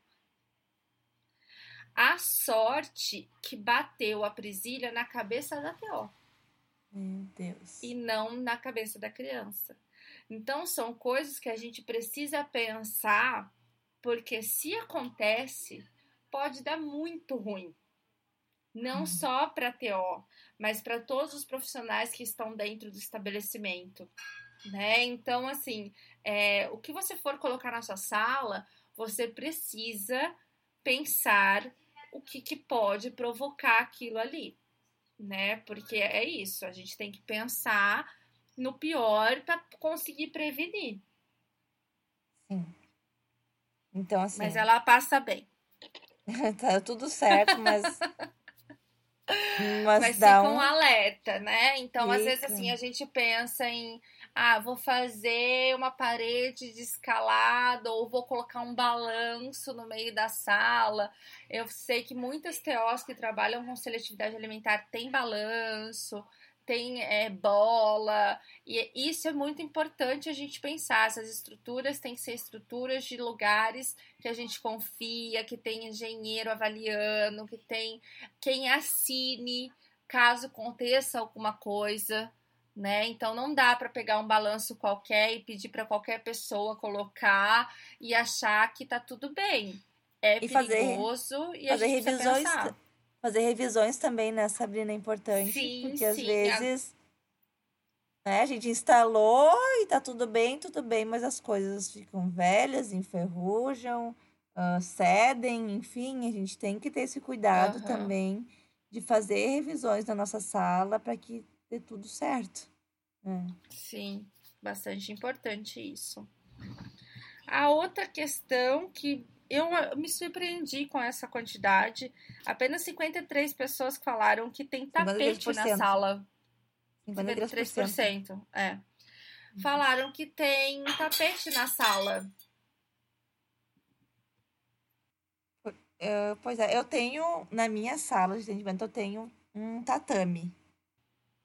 A sorte que bateu a presilha na cabeça da TO Meu Deus. e não na cabeça da criança. Então são coisas que a gente precisa pensar, porque se acontece, pode dar muito ruim. Não Uhum. só para a TO, mas para todos os profissionais que estão dentro do estabelecimento. Né? Então, assim, é, o que você for colocar na sua sala, você precisa pensar o que, que pode provocar aquilo ali né? Porque é isso, a gente tem que pensar no pior para conseguir prevenir. Sim. Então, assim. Mas ela passa bem. tá tudo certo, mas. mas, mas dá fica um... um alerta, né? Então, às vezes, assim, a gente pensa em. Ah, vou fazer uma parede de escalada ou vou colocar um balanço no meio da sala. Eu sei que muitas TOs que trabalham com seletividade alimentar têm balanço tem é, bola, e isso é muito importante a gente pensar. Essas estruturas têm que ser estruturas de lugares que a gente confia, que tem engenheiro avaliando, que tem quem assine caso aconteça alguma coisa, né? Então não dá para pegar um balanço qualquer e pedir para qualquer pessoa colocar e achar que tá tudo bem. É e perigoso fazer, e a fazer gente revisões Fazer revisões também, né, Sabrina, é importante. Sim, porque às vezes né, a gente instalou e tá tudo bem, tudo bem, mas as coisas ficam velhas, enferrujam, uh, cedem, enfim, a gente tem que ter esse cuidado uhum. também de fazer revisões na nossa sala para que dê tudo certo. É. Sim, bastante importante isso. A outra questão que eu me surpreendi com essa quantidade. Apenas 53 pessoas falaram que tem tapete na sala. 53%. 53% é. Falaram que tem tapete na sala. Uh, pois é, eu tenho na minha sala de atendimento, eu tenho um tatame.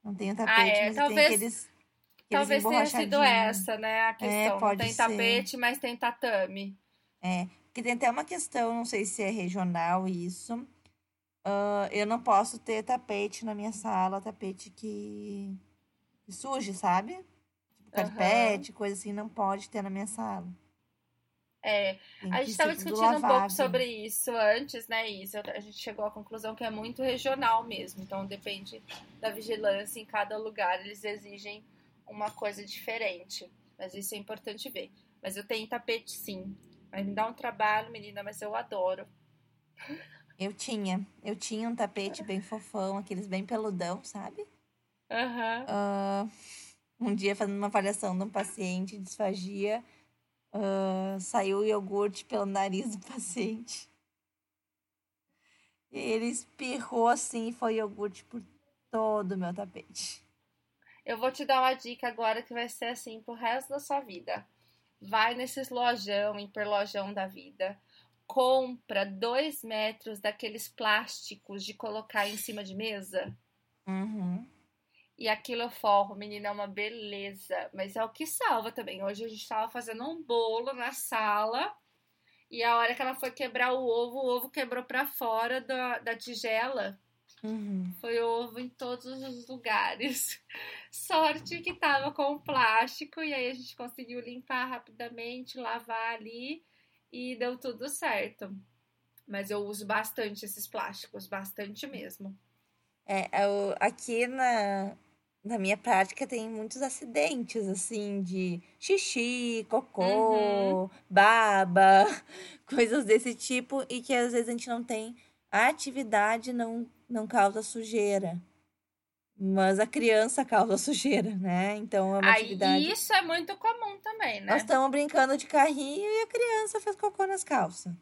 Não tenho tapete, ah, é. mas talvez, tem aqueles, Talvez tenha sido essa, né? A é, questão. É, pode não tem ser. tapete, mas tem tatame. É, porque tem até uma questão, não sei se é regional isso. Uh, eu não posso ter tapete na minha sala, tapete que, que suje, sabe? Tipo, carpete, uhum. coisa assim, não pode ter na minha sala. É, a gente estava discutindo um pouco sobre isso antes, né, Isso. A gente chegou à conclusão que é muito regional mesmo. Então, depende da vigilância em cada lugar, eles exigem uma coisa diferente. Mas isso é importante ver. Mas eu tenho tapete sim. Mas me dá um trabalho, menina, mas eu adoro. Eu tinha. Eu tinha um tapete bem fofão, aqueles bem peludão, sabe? Uhum. Uh, um dia, fazendo uma avaliação de um paciente disfagia, uh, saiu o iogurte pelo nariz do paciente. E ele espirrou assim e foi iogurte por todo o meu tapete. Eu vou te dar uma dica agora que vai ser assim pro resto da sua vida vai nesses lojão, hiperlojão da vida, compra dois metros daqueles plásticos de colocar em cima de mesa. Uhum. E aquilo eu forro, menina, é uma beleza. Mas é o que salva também. Hoje a gente estava fazendo um bolo na sala. E a hora que ela foi quebrar o ovo, o ovo quebrou para fora da, da tigela. Uhum. Foi ovo em todos os lugares. Sorte que tava com plástico e aí a gente conseguiu limpar rapidamente, lavar ali e deu tudo certo. Mas eu uso bastante esses plásticos, bastante mesmo. É, eu, aqui na, na minha prática tem muitos acidentes, assim, de xixi, cocô, uhum. baba, coisas desse tipo, e que às vezes a gente não tem a atividade, não não causa sujeira. Mas a criança causa sujeira, né? Então é uma Aí, atividade. Isso é muito comum também, né? Nós estamos brincando de carrinho e a criança fez cocô nas calças.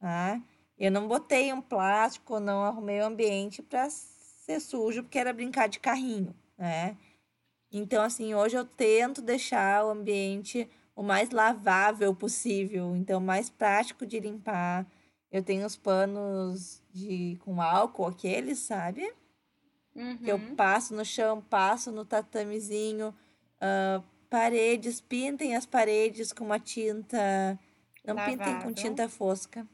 Tá? Eu não botei um plástico, não arrumei o ambiente para ser sujo, porque era brincar de carrinho, né? Então, assim, hoje eu tento deixar o ambiente o mais lavável possível, então mais prático de limpar. Eu tenho os panos de com álcool, aqueles, sabe? Uhum. Que eu uhum. passo no chão, passo no tatamezinho. Uh, paredes, pintem as paredes com uma tinta. Não Lavável. pintem com tinta fosca.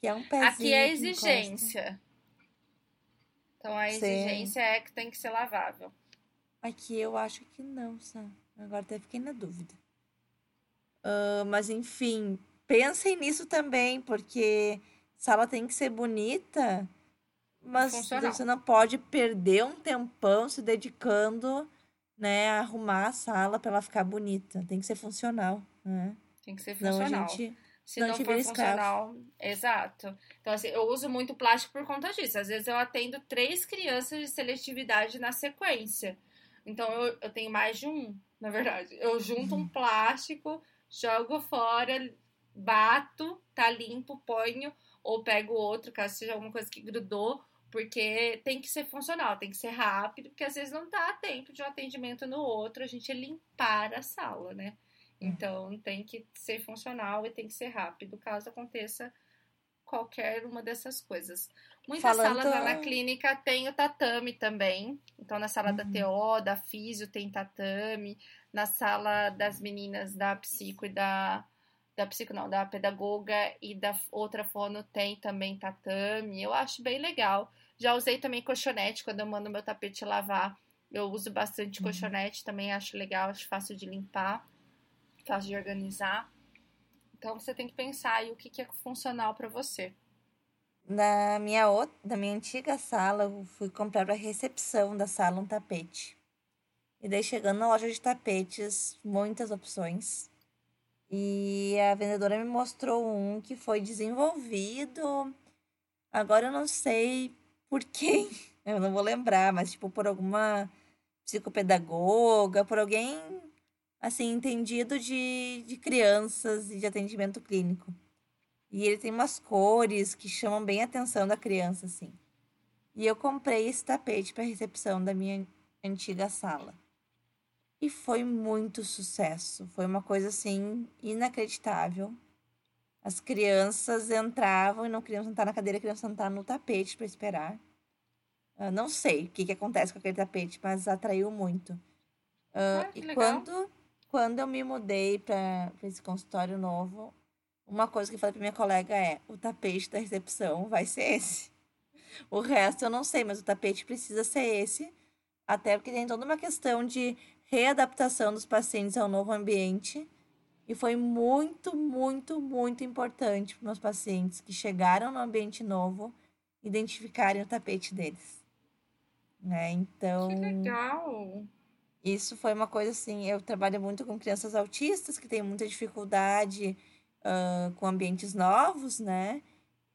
Que é um pezinho. Aqui é a exigência. Então a exigência Sim. é que tem que ser lavável. Aqui eu acho que não, sabe? Agora até fiquei na dúvida. Uh, mas enfim, pensem nisso também, porque sala tem que ser bonita, mas Funcional. você não pode perder um tempão se dedicando, né, a arrumar a sala para ela ficar bonita. Tem que ser funcional, né? Tem que ser funcional. Gente, se não, não for funcional, exato. Então, assim, eu uso muito plástico por conta disso. Às vezes eu atendo três crianças de seletividade na sequência. Então, eu, eu tenho mais de um, na verdade. Eu junto um plástico jogo fora, bato, tá limpo, ponho, ou pego outro, caso seja alguma coisa que grudou, porque tem que ser funcional, tem que ser rápido, porque às vezes não dá tempo de um atendimento no outro, a gente limpar a sala, né? É. Então tem que ser funcional e tem que ser rápido, caso aconteça qualquer uma dessas coisas. Muitas Falando... salas lá na clínica tem o tatame também. Então, na sala uhum. da TO, da Físio, tem tatame. Na sala das meninas da psico e da. Da psico, não, da pedagoga e da outra fono tem também tatame. Eu acho bem legal. Já usei também colchonete quando eu mando meu tapete lavar. Eu uso bastante uhum. colchonete também, acho legal, acho fácil de limpar, fácil de organizar. Então você tem que pensar aí o que, que é funcional para você. Na minha, outra, na minha antiga sala, eu fui comprar para recepção da sala um tapete. E daí chegando na loja de tapetes, muitas opções. E a vendedora me mostrou um que foi desenvolvido. Agora eu não sei por quem, eu não vou lembrar, mas tipo por alguma psicopedagoga, por alguém assim, entendido de, de crianças e de atendimento clínico. E ele tem umas cores que chamam bem a atenção da criança, assim. E eu comprei esse tapete para recepção da minha antiga sala. E foi muito sucesso. Foi uma coisa assim inacreditável. As crianças entravam e não queriam sentar na cadeira, queriam sentar no tapete para esperar. Uh, não sei o que, que acontece com aquele tapete, mas atraiu muito. Uh, ah, e legal. quando quando eu me mudei para esse consultório novo, uma coisa que eu falei para minha colega é: o tapete da recepção vai ser esse. O resto eu não sei, mas o tapete precisa ser esse, até porque tem toda uma questão de readaptação dos pacientes ao novo ambiente. E foi muito, muito, muito importante para meus pacientes que chegaram no ambiente novo identificarem o tapete deles. Né? Então. Que legal! Isso foi uma coisa assim. Eu trabalho muito com crianças autistas que têm muita dificuldade uh, com ambientes novos, né?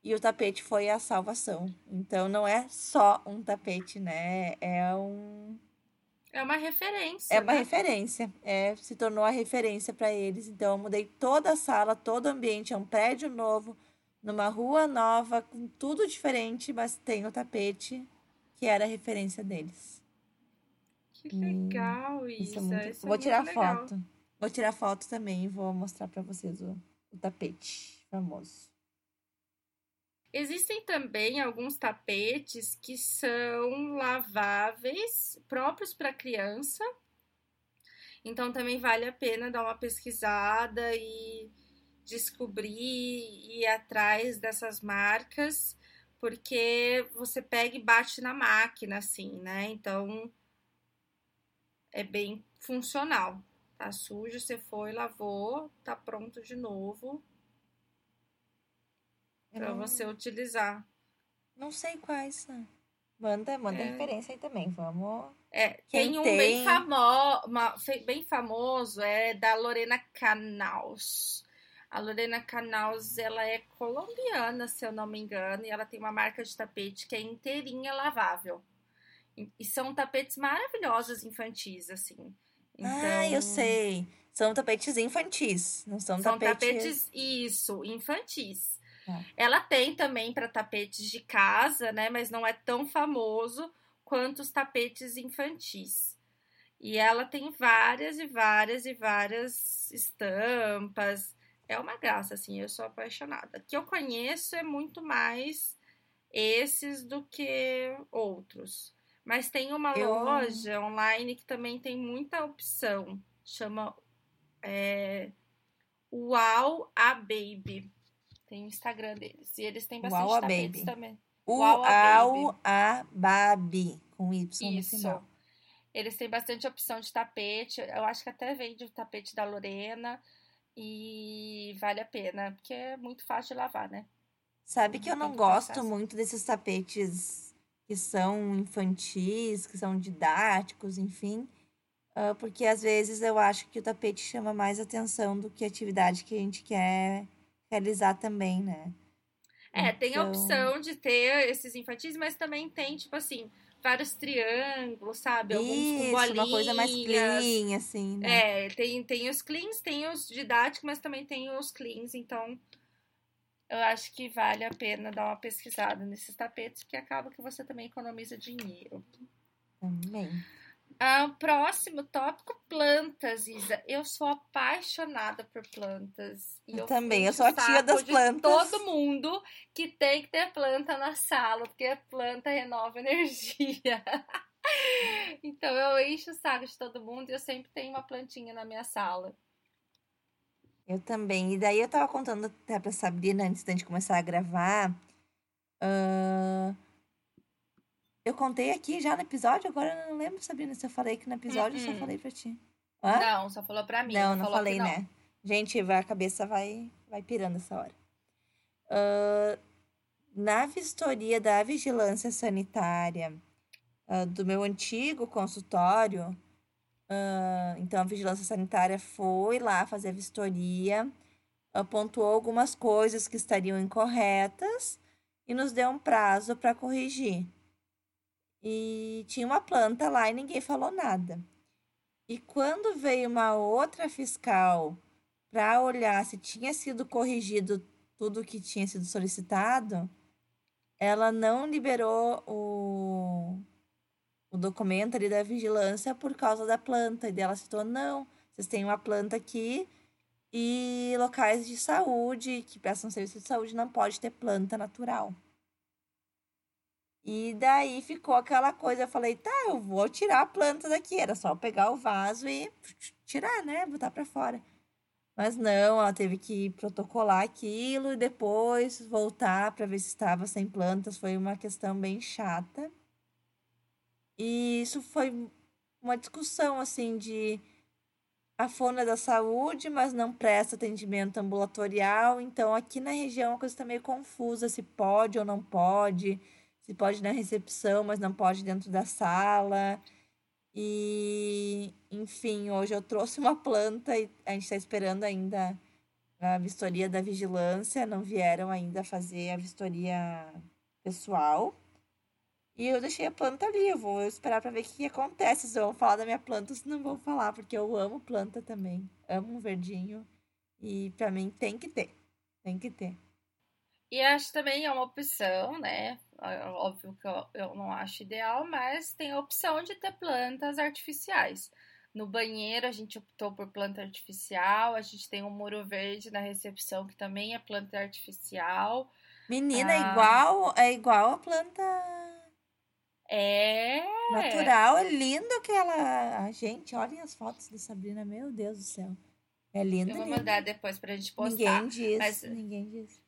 E o tapete foi a salvação. Então não é só um tapete, né? É um. É uma referência. É uma né? referência. É, se tornou a referência para eles. Então eu mudei toda a sala, todo o ambiente. É um prédio novo, numa rua nova, com tudo diferente, mas tem o tapete que era a referência deles. Que legal isso. isso, é muito... isso é vou tirar foto. Legal. Vou tirar foto também e vou mostrar para vocês o, o tapete famoso. Existem também alguns tapetes que são laváveis, próprios para criança. Então também vale a pena dar uma pesquisada e descobrir e ir atrás dessas marcas, porque você pega e bate na máquina, assim, né? Então é bem funcional. Tá sujo, você foi, lavou, tá pronto de novo para não... você utilizar. Não sei quais, né? Manda, manda é. referência aí também, vamos. É, tem um tem... Bem, famo... Uma, bem famoso, é da Lorena Canals. A Lorena Canals, ela é colombiana, se eu não me engano, e ela tem uma marca de tapete que é inteirinha lavável. E são tapetes maravilhosos infantis, assim. Então, ah, eu então sei. São tapetes infantis, não são, são tapetes... tapetes... isso, infantis. Ah. Ela tem também para tapetes de casa, né? Mas não é tão famoso quanto os tapetes infantis. E ela tem várias e várias e várias estampas. É uma graça, assim, eu sou apaixonada. O que eu conheço é muito mais esses do que outros. Mas tem uma eu... loja online que também tem muita opção. Chama é, Wow a Baby. Tem o Instagram deles. E eles têm bastante Uau, tapetes também. Uau a Baby. Com Y Isso. no final. Eles têm bastante opção de tapete. Eu acho que até vende o tapete da Lorena. E vale a pena, porque é muito fácil de lavar, né? Sabe que eu não gosto muito desses tapetes que são infantis, que são didáticos, enfim. Uh, porque às vezes eu acho que o tapete chama mais atenção do que a atividade que a gente quer realizar também, né? É, então... tem a então opção de ter esses infantis, mas também tem, tipo assim, vários triângulos, sabe? Alguns Isso, com uma coisa mais bolinhas. clean, assim, né? É, tem, tem os cleans, tem os didáticos, mas também tem os cleans, então eu acho que vale a pena dar uma pesquisada nesses tapetes, que acaba que você também economiza dinheiro. Também. Ah, próximo tópico, plantas, Isa. Eu sou apaixonada por plantas. E Eu também, eu sou a o tia das plantas. todo mundo que tem que ter planta na sala, porque planta renova energia. Então eu encho o saco de todo mundo e eu sempre tenho uma plantinha na minha sala. Eu também. E daí eu tava contando até pra Sabrina antes da gente começar a gravar. ah, Eu contei aqui já no episódio, agora eu não lembro, Sabrina, se eu falei que no episódio eu só Uh-uh. falei pra ti. Hã? Não, só falou pra mim. Não, não falei, não. né? Gente, a cabeça vai, vai pirando essa hora. Ah, na vistoria da vigilância sanitária ah, do meu antigo consultório, ah, então a vigilância sanitária foi lá fazer a vistoria, apontou algumas coisas que estariam incorretas e nos deu um prazo para corrigir. E tinha uma planta lá e ninguém falou nada. E quando veio uma outra fiscal para olhar se tinha sido corrigido tudo que tinha sido solicitado, ela não liberou o, o documento ali da vigilância por causa da planta. E daí ela citou: não, vocês têm uma planta aqui e locais de saúde que prestam serviço de saúde não pode ter planta natural. E daí ficou aquela coisa, eu falei, tá, eu vou tirar a planta daqui. Era só pegar o vaso e tirar, né? Botar pra fora. Mas não, ela teve que protocolar aquilo e depois voltar para ver se estava sem plantas. Foi uma questão bem chata. E isso foi uma discussão, assim, de a Fona da Saúde, mas não presta atendimento ambulatorial. Então, aqui na região, a coisa está meio confusa, se pode ou não pode. Se pode na recepção, mas não pode dentro da sala. E, enfim, hoje eu trouxe uma planta e a gente está esperando ainda a vistoria da vigilância. Não vieram ainda fazer a vistoria pessoal. E eu deixei a planta ali. Eu vou esperar para ver o que acontece. Se vão falar da minha planta, se não vão falar, porque eu amo planta também. Amo um verdinho. E para mim tem que ter. Tem que ter. E acho também é uma opção, né? É Óbvio que eu, eu não acho ideal, mas tem a opção de ter plantas artificiais. No banheiro a gente optou por planta artificial, a gente tem um muro verde na recepção que também é planta artificial. Menina, é Ah. igual, é igual a planta É. natural. É lindo aquela. Ah, gente, olhem as fotos da Sabrina. Meu Deus do céu. É lindo, Eu vou lindo. mandar depois pra gente postar. Ninguém diz. mas- Ninguém diz.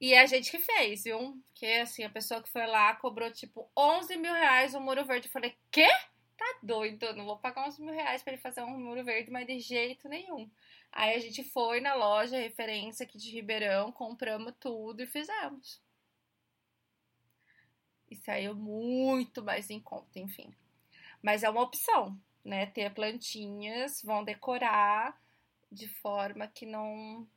E a gente que fez, viu? Porque assim, a pessoa que foi lá cobrou tipo 11 mil reais um muro verde. Eu falei, quê? Tá doido, não vou pagar 11 mil reais pra ele fazer um muro verde, mas de jeito nenhum. Aí a gente foi na loja, referência aqui de Ribeirão, compramos tudo e fizemos. E saiu muito mais em conta, enfim. Mas é uma opção, né? Ter plantinhas, vão decorar de forma que não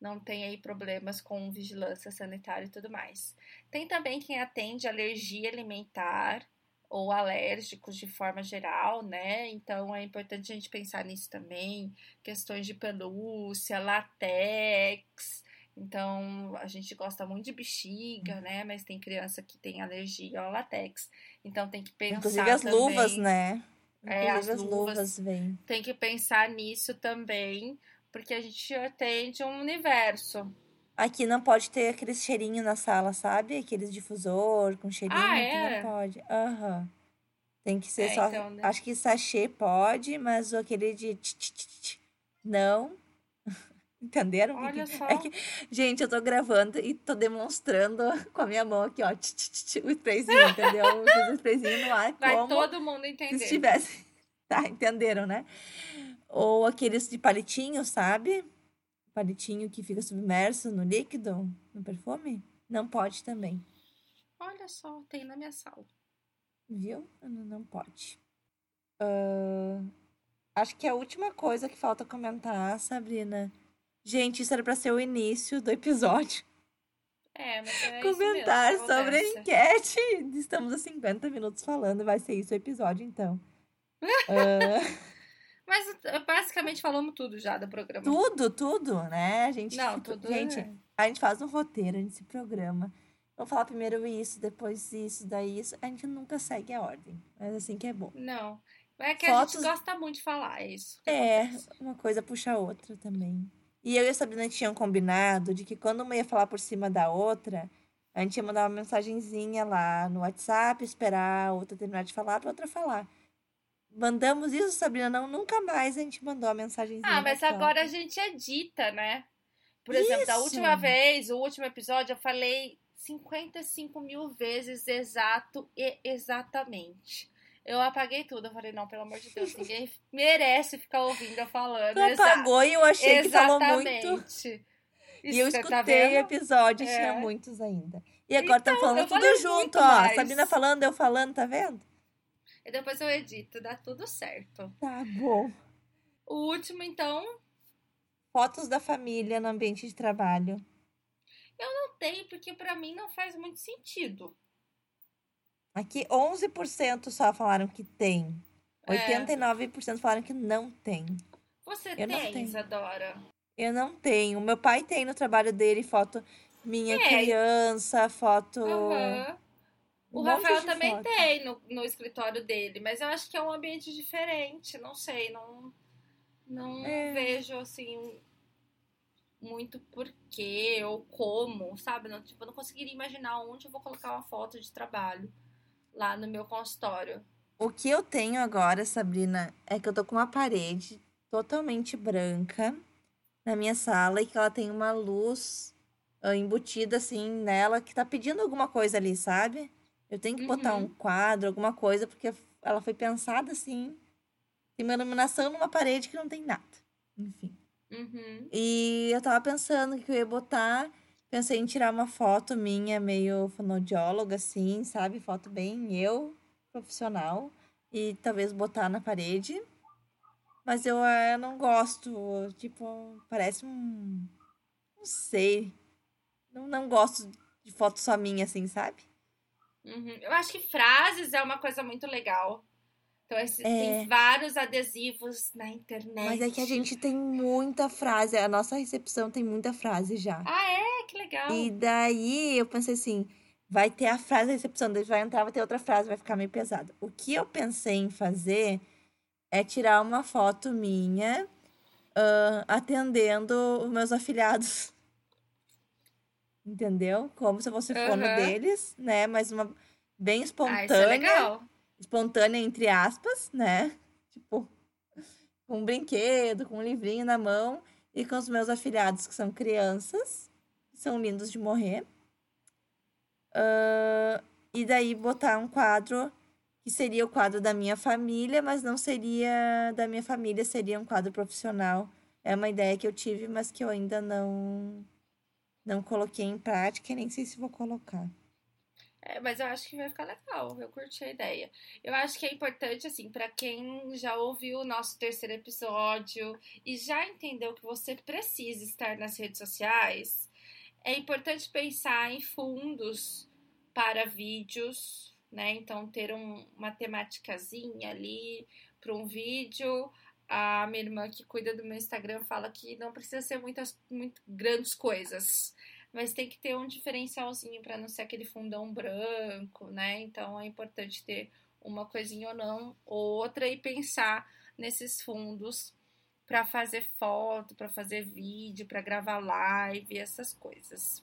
não tem aí problemas com vigilância sanitária e tudo mais. Tem também quem atende alergia alimentar ou alérgicos de forma geral, né? Então é importante a gente pensar nisso também. Questões de pelúcia, latex. Então a gente gosta muito de bexiga, né? Mas tem criança que tem alergia ao latex. Então tem que pensar Inclusive as também. luvas, né? É, Inclusive as as luvas. luvas vêm. Tem que pensar nisso também, porque a gente atende um universo. Aqui não pode ter aqueles cheirinhos na sala, sabe? Aqueles difusor com cheirinho, Ah, é? não pode. Aham. Tem que ser É, só. então, né? Acho que sachê pode, mas aquele de. tch, tch, tch, Não. Entenderam? Olha só. É que, gente, eu tô gravando e tô demonstrando com a minha mão aqui, ó, tch, tch, tch, o sprayzinho, entendeu? O sprayzinho no ar, Vai todo mundo se entender. estivesse. Tá, entenderam, né? Ou aqueles de palitinho, sabe? Palitinho que fica submerso no líquido, no perfume. Não pode também, Olha só, tem na minha sala. viu? Não, pode. Ah, acho que a última coisa que falta comentar, Sabrina. Gente, isso era pra ser o início do episódio. É, mas é comentar isso mesmo, sobre a enquete. Estamos a 50 minutos falando, vai ser isso o episódio, então. Ah, Mas eh, basicamente falamos tudo já do programa. tudo, tudo, né? A gente, Não, tudo gente, é- a gente faz um roteiro, a gente se programa. Vou falar primeiro isso, depois isso, daí isso. A gente nunca segue a ordem. Mas assim que é bom. Não. É que a Fotos- gente gosta muito de falar, é isso. É, acontece. uma coisa puxa a outra também. E eu e a Sabrina tinham combinado de que quando uma ia falar por cima da outra, a gente ia mandar uma mensagenzinha lá no WhatsApp, esperar a outra terminar de falar pra outra falar. Mandamos isso, Sabrina? Não, nunca mais a gente mandou a mensagenzinha. Ah, mas agora a gente edita, né? Por exemplo, da Isso. última vez, o último episódio, eu falei 55 mil vezes exato e exatamente. Eu apaguei tudo. Eu falei, não, pelo amor de Deus, ninguém merece ficar ouvindo eu falando. Tu exa- apagou e eu achei que falou muito. Exatamente. E eu Isso, escutei tá o episódio, É. tinha muitos ainda. E agora Então, falando eu tudo junto, ó. mais. Sabrina falando, eu falando, tá vendo? E depois eu edito, dá tudo certo. Tá bom. O último, então, Fotos da família no ambiente de trabalho. não tem, porque pra mim não faz muito sentido. Aqui, 11% só falaram que tem. É. 89% falaram que não tem. Você Eu não tem, tenho. Isadora? Eu não tenho. Meu pai tem no trabalho dele foto minha É. criança, foto. Aham. Um O monte Rafael também foto. tem no, no escritório dele, mas eu acho que é um ambiente diferente, não sei, não, não É. vejo assim muito porquê ou como, sabe? Não, tipo, eu não conseguiria imaginar onde eu vou colocar uma foto de trabalho lá no meu consultório. O que eu tenho agora, Sabrina, é que eu tô com uma parede totalmente branca na minha sala e que ela tem uma luz ah, embutida assim nela que tá pedindo alguma coisa ali, sabe? Eu tenho que botar Uhum. um quadro, alguma coisa, porque ela foi pensada assim. Tem uma iluminação numa parede que não tem nada. Enfim. Uhum. E eu tava pensando que eu ia botar. Pensei em tirar uma foto minha, meio fonoaudióloga, assim, sabe? Foto bem eu, profissional. E talvez botar na parede. Mas eu, eh, não gosto. Tipo, parece um. Não sei. Não, não gosto de foto só minha, assim, sabe? Uhum. Eu acho que frases é uma coisa muito legal. Então, esse- tem É. vários adesivos na internet. Mas é que a gente tem muita frase. A nossa recepção tem muita frase já. Ah, é? Que legal. E daí eu pensei assim, vai ter a frase da recepção, daí vai entrar, vai ter outra frase, vai ficar meio pesado. O que eu pensei em fazer é tirar uma foto minha ah, atendendo os meus afiliados. Entendeu? Como se eu fosse fono Aham. deles, né? Mas uma bem Ah, é espontânea legal. espontânea, entre aspas, né? Tipo, com um brinquedo, com um livrinho na mão, e com os meus afilhados, que são crianças, que são lindos de morrer. Ah, e daí botar um quadro que seria o quadro da minha família, mas não seria da minha família, seria um quadro profissional. É uma ideia que eu tive, mas que eu ainda não não coloquei em prática e nem sei se vou colocar. É, mas eu acho que vai ficar legal. Eu curti a ideia. Eu acho que é importante, assim, pra quem já ouviu o nosso terceiro episódio e já entendeu que você precisa estar nas redes sociais, é importante pensar em fundos para vídeos, né? Então, ter um- uma temáticazinha ali para um vídeo. A minha irmã que cuida do meu Instagram fala que não precisa ser muitas, muito grandes coisas mas tem que ter um diferencialzinho para não ser aquele fundão branco, né? Então é importante ter uma coisinha ou não, ou outra e pensar nesses fundos para fazer foto, para fazer vídeo, para gravar live, essas coisas.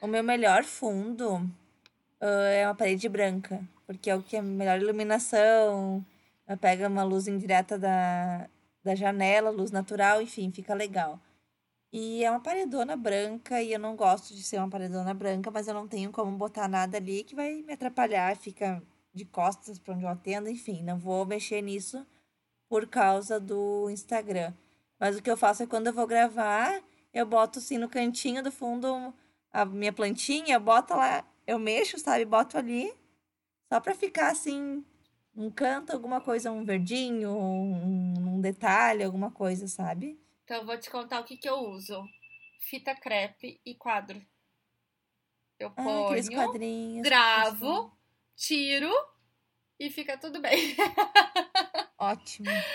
O meu melhor fundo ah, é uma parede branca, porque é o que é melhor iluminação, pega uma luz indireta da, da janela, luz natural, enfim, fica legal. E é uma paredona branca, e eu não gosto de ser uma paredona branca, mas eu não tenho como botar nada ali que vai me atrapalhar, fica de costas para onde eu atendo, enfim, não vou mexer nisso por causa do Instagram. Mas o que eu faço é quando eu vou gravar, eu boto assim no cantinho do fundo a minha plantinha, eu boto lá, eu mexo, sabe? Boto ali, só pra ficar assim, um canto, alguma coisa, um verdinho, um, um detalhe, alguma coisa, sabe? Então eu vou te contar o que, que eu uso: fita crepe e quadro. Eu Ah, ponho, gravo, tiro e fica tudo bem. Ótimo.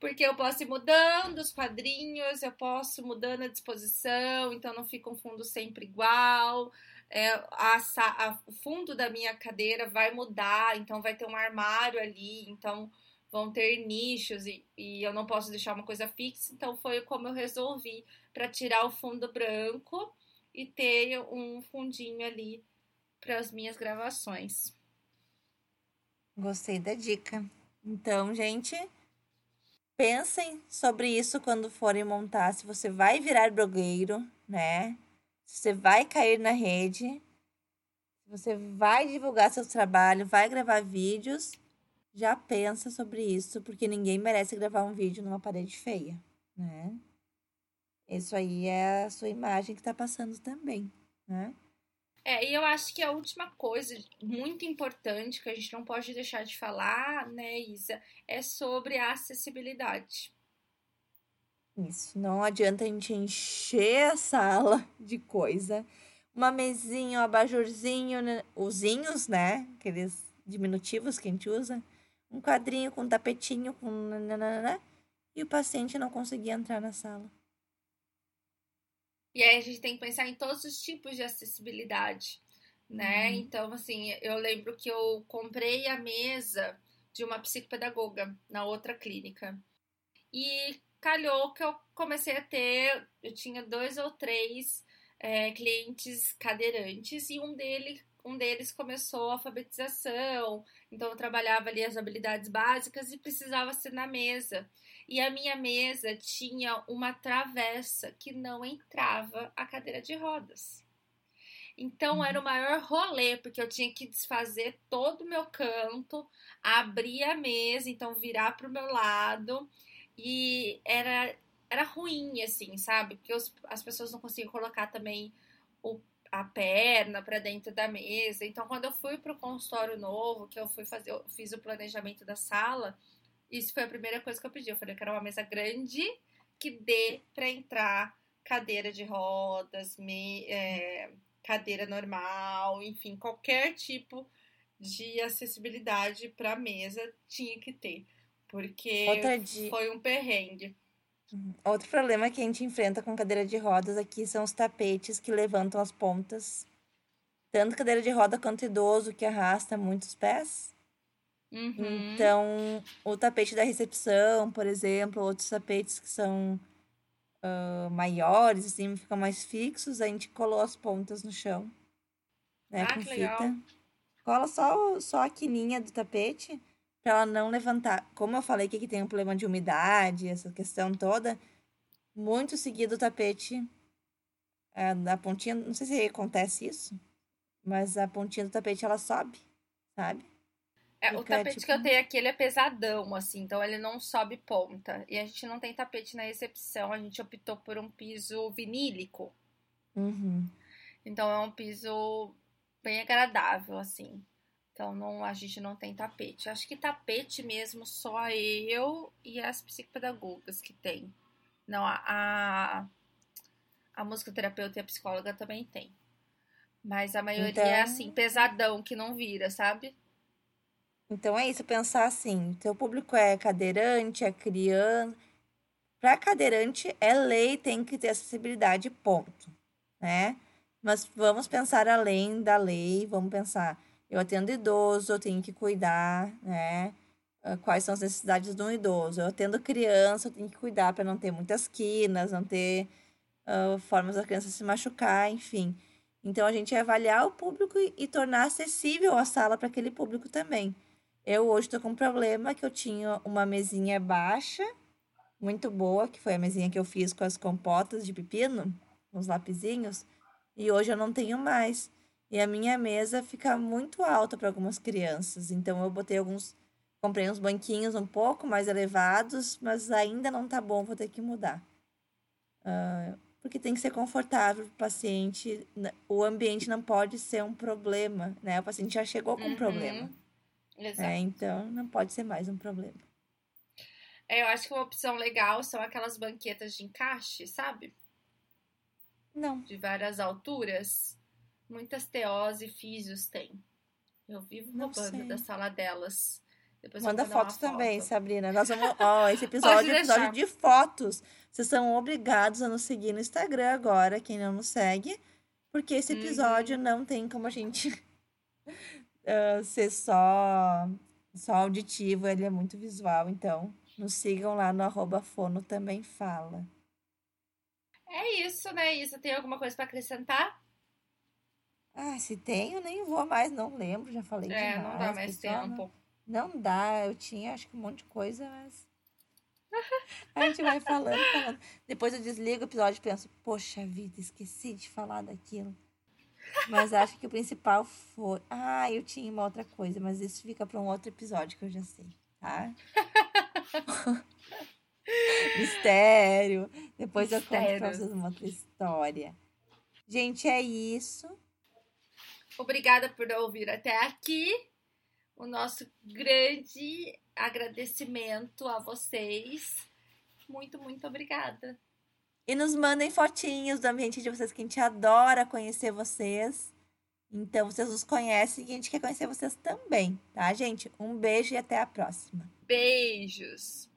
Porque eu posso ir mudando os quadrinhos, eu posso ir mudando a disposição, então não fica um fundo sempre igual. É, a, a- o fundo da minha cadeira vai mudar, então vai ter um armário ali, então vão ter nichos e, e eu não posso deixar uma coisa fixa. Então foi como eu resolvi para tirar o fundo branco e ter um fundinho ali para as minhas gravações. Gostei da dica. Então, gente, pensem sobre isso quando forem montar. Se você vai virar blogueiro, né? Você vai cair na rede, você vai divulgar seu trabalho, vai gravar vídeos, já pensa sobre isso, porque ninguém merece gravar um vídeo numa parede feia, né? Isso aí é a sua imagem que tá passando também, né? É, e eu acho que a última coisa muito importante que a gente não pode deixar de falar, né, Isa, é sobre a acessibilidade. Isso, não adianta a gente encher a sala de coisa. Uma mesinha, um abajurzinho, né? Usinhos, né? Aqueles diminutivos que a gente usa. Um quadrinho com um tapetinho, com nananana, e o paciente não conseguia entrar na sala. E aí a gente tem que pensar em todos os tipos de acessibilidade, né? Uhum. Então, assim, eu lembro que eu comprei a mesa de uma psicopedagoga na outra clínica. E calhou que eu comecei a ter, eu tinha dois ou três é, clientes cadeirantes e um, dele, um deles começou a alfabetização, então eu trabalhava ali as habilidades básicas e precisava ser na mesa. E a minha mesa tinha uma travessa que não entrava a cadeira de rodas. Então era o maior rolê, porque eu tinha que desfazer todo o meu canto, abrir a mesa, então virar para o meu lado. E era, era ruim, assim, sabe? Porque os, as pessoas não conseguiam colocar também o, a perna para dentro da mesa. Então, quando eu fui para o consultório novo, que eu fui fazer, eu fiz o planejamento da sala, isso foi a primeira coisa que eu pedi. Eu falei que era uma mesa grande que dê para entrar cadeira de rodas, me, é, cadeira normal, enfim, qualquer tipo de acessibilidade para mesa tinha que ter. Porque foi um perrengue. Outro problema que a gente enfrenta com cadeira de rodas aqui são os tapetes que levantam as pontas. Tanto cadeira de roda quanto idoso que arrasta muitos pés. Uhum. Então, o tapete da recepção, por exemplo, outros tapetes que são ah, maiores, assim, ficam mais fixos, a gente colou as pontas no chão, né, Ah, com que legal. fita. Cola só, só a quininha do tapete para ela não levantar. Como eu falei que aqui tem um problema de umidade, essa questão toda, muito seguido o tapete, ah, da pontinha, não sei se acontece isso, mas a pontinha do tapete ela sobe, sabe? É, o tapete tipo- que eu tenho aqui, ele é pesadão, assim, então ele não sobe ponta. E a gente não tem tapete na recepção, a gente optou por um piso vinílico. Uhum. Então é um piso bem agradável, assim. Então não, a gente não tem tapete. Acho que tapete mesmo só eu e as psicopedagogas que tem. Não, a, a, a musicoterapeuta e a psicóloga também tem. Mas a maioria é Então- assim, pesadão, que não vira, sabe? Então é isso, pensar assim, teu público é cadeirante, é criança. Para cadeirante é lei, tem que ter acessibilidade, ponto, né? Mas vamos pensar além da lei, vamos pensar, eu atendo idoso, eu tenho que cuidar, né? Ah, Quais são as necessidades de um idoso? Eu atendo criança, eu tenho que cuidar para não ter muitas quinas, não ter ah, formas da criança se machucar, enfim. Então a gente é avaliar o público e, e tornar acessível a sala para aquele público também. Eu hoje tô com um problema que eu tinha uma mesinha baixa, muito boa, que foi a mesinha que eu fiz com as compotas de pepino, os lapisinhos, e hoje eu não tenho mais. E a minha mesa fica muito alta para algumas crianças, então eu botei alguns, comprei uns banquinhos um pouco mais elevados, mas ainda não tá bom, vou ter que mudar. Ah, porque tem que ser confortável para o paciente, n- o ambiente não pode ser um problema, né? O paciente já chegou com um Uhum. problema. Exato. É, então não pode ser mais um problema. É, eu acho que uma opção legal são aquelas banquetas de encaixe, sabe? Não. De várias alturas. Muitas TOs e físios tem. Eu vivo Não roubando da sala delas. Depois Manda uma foto também, foto. Sabrina. Nós vamos. Ó, esse episódio é um episódio de fotos. Vocês são obrigados a nos seguir no Instagram agora, quem não nos segue. Porque esse episódio Uhum. não tem como a gente ah, ser só, só auditivo, ele é muito visual. Então, nos sigam lá no arroba fono também fala. É isso, né, Isa? Tem alguma coisa pra acrescentar? Ah, se eu nem vou mais, não lembro, já falei É, demais. não dá mais pessoal, não- tempo. Não dá, eu tinha acho que um monte de coisa, mas. A gente vai falando, falando. Depois eu desligo o episódio e penso, poxa vida, esqueci de falar daquilo. Mas acho que o principal foi. Ah, eu tinha uma outra coisa, mas isso fica para um outro episódio que eu já sei, tá? Mistério. Depois eu conto pra Mistérios. vocês uma outra história. Gente, é isso. Obrigada por ouvir até aqui. O nosso grande agradecimento a vocês. Muito, muito obrigada. E nos mandem fotinhos do ambiente de vocês, que a gente adora conhecer vocês. Então, vocês nos conhecem e a gente quer conhecer vocês também, tá, gente? Um beijo e até a próxima. Beijos.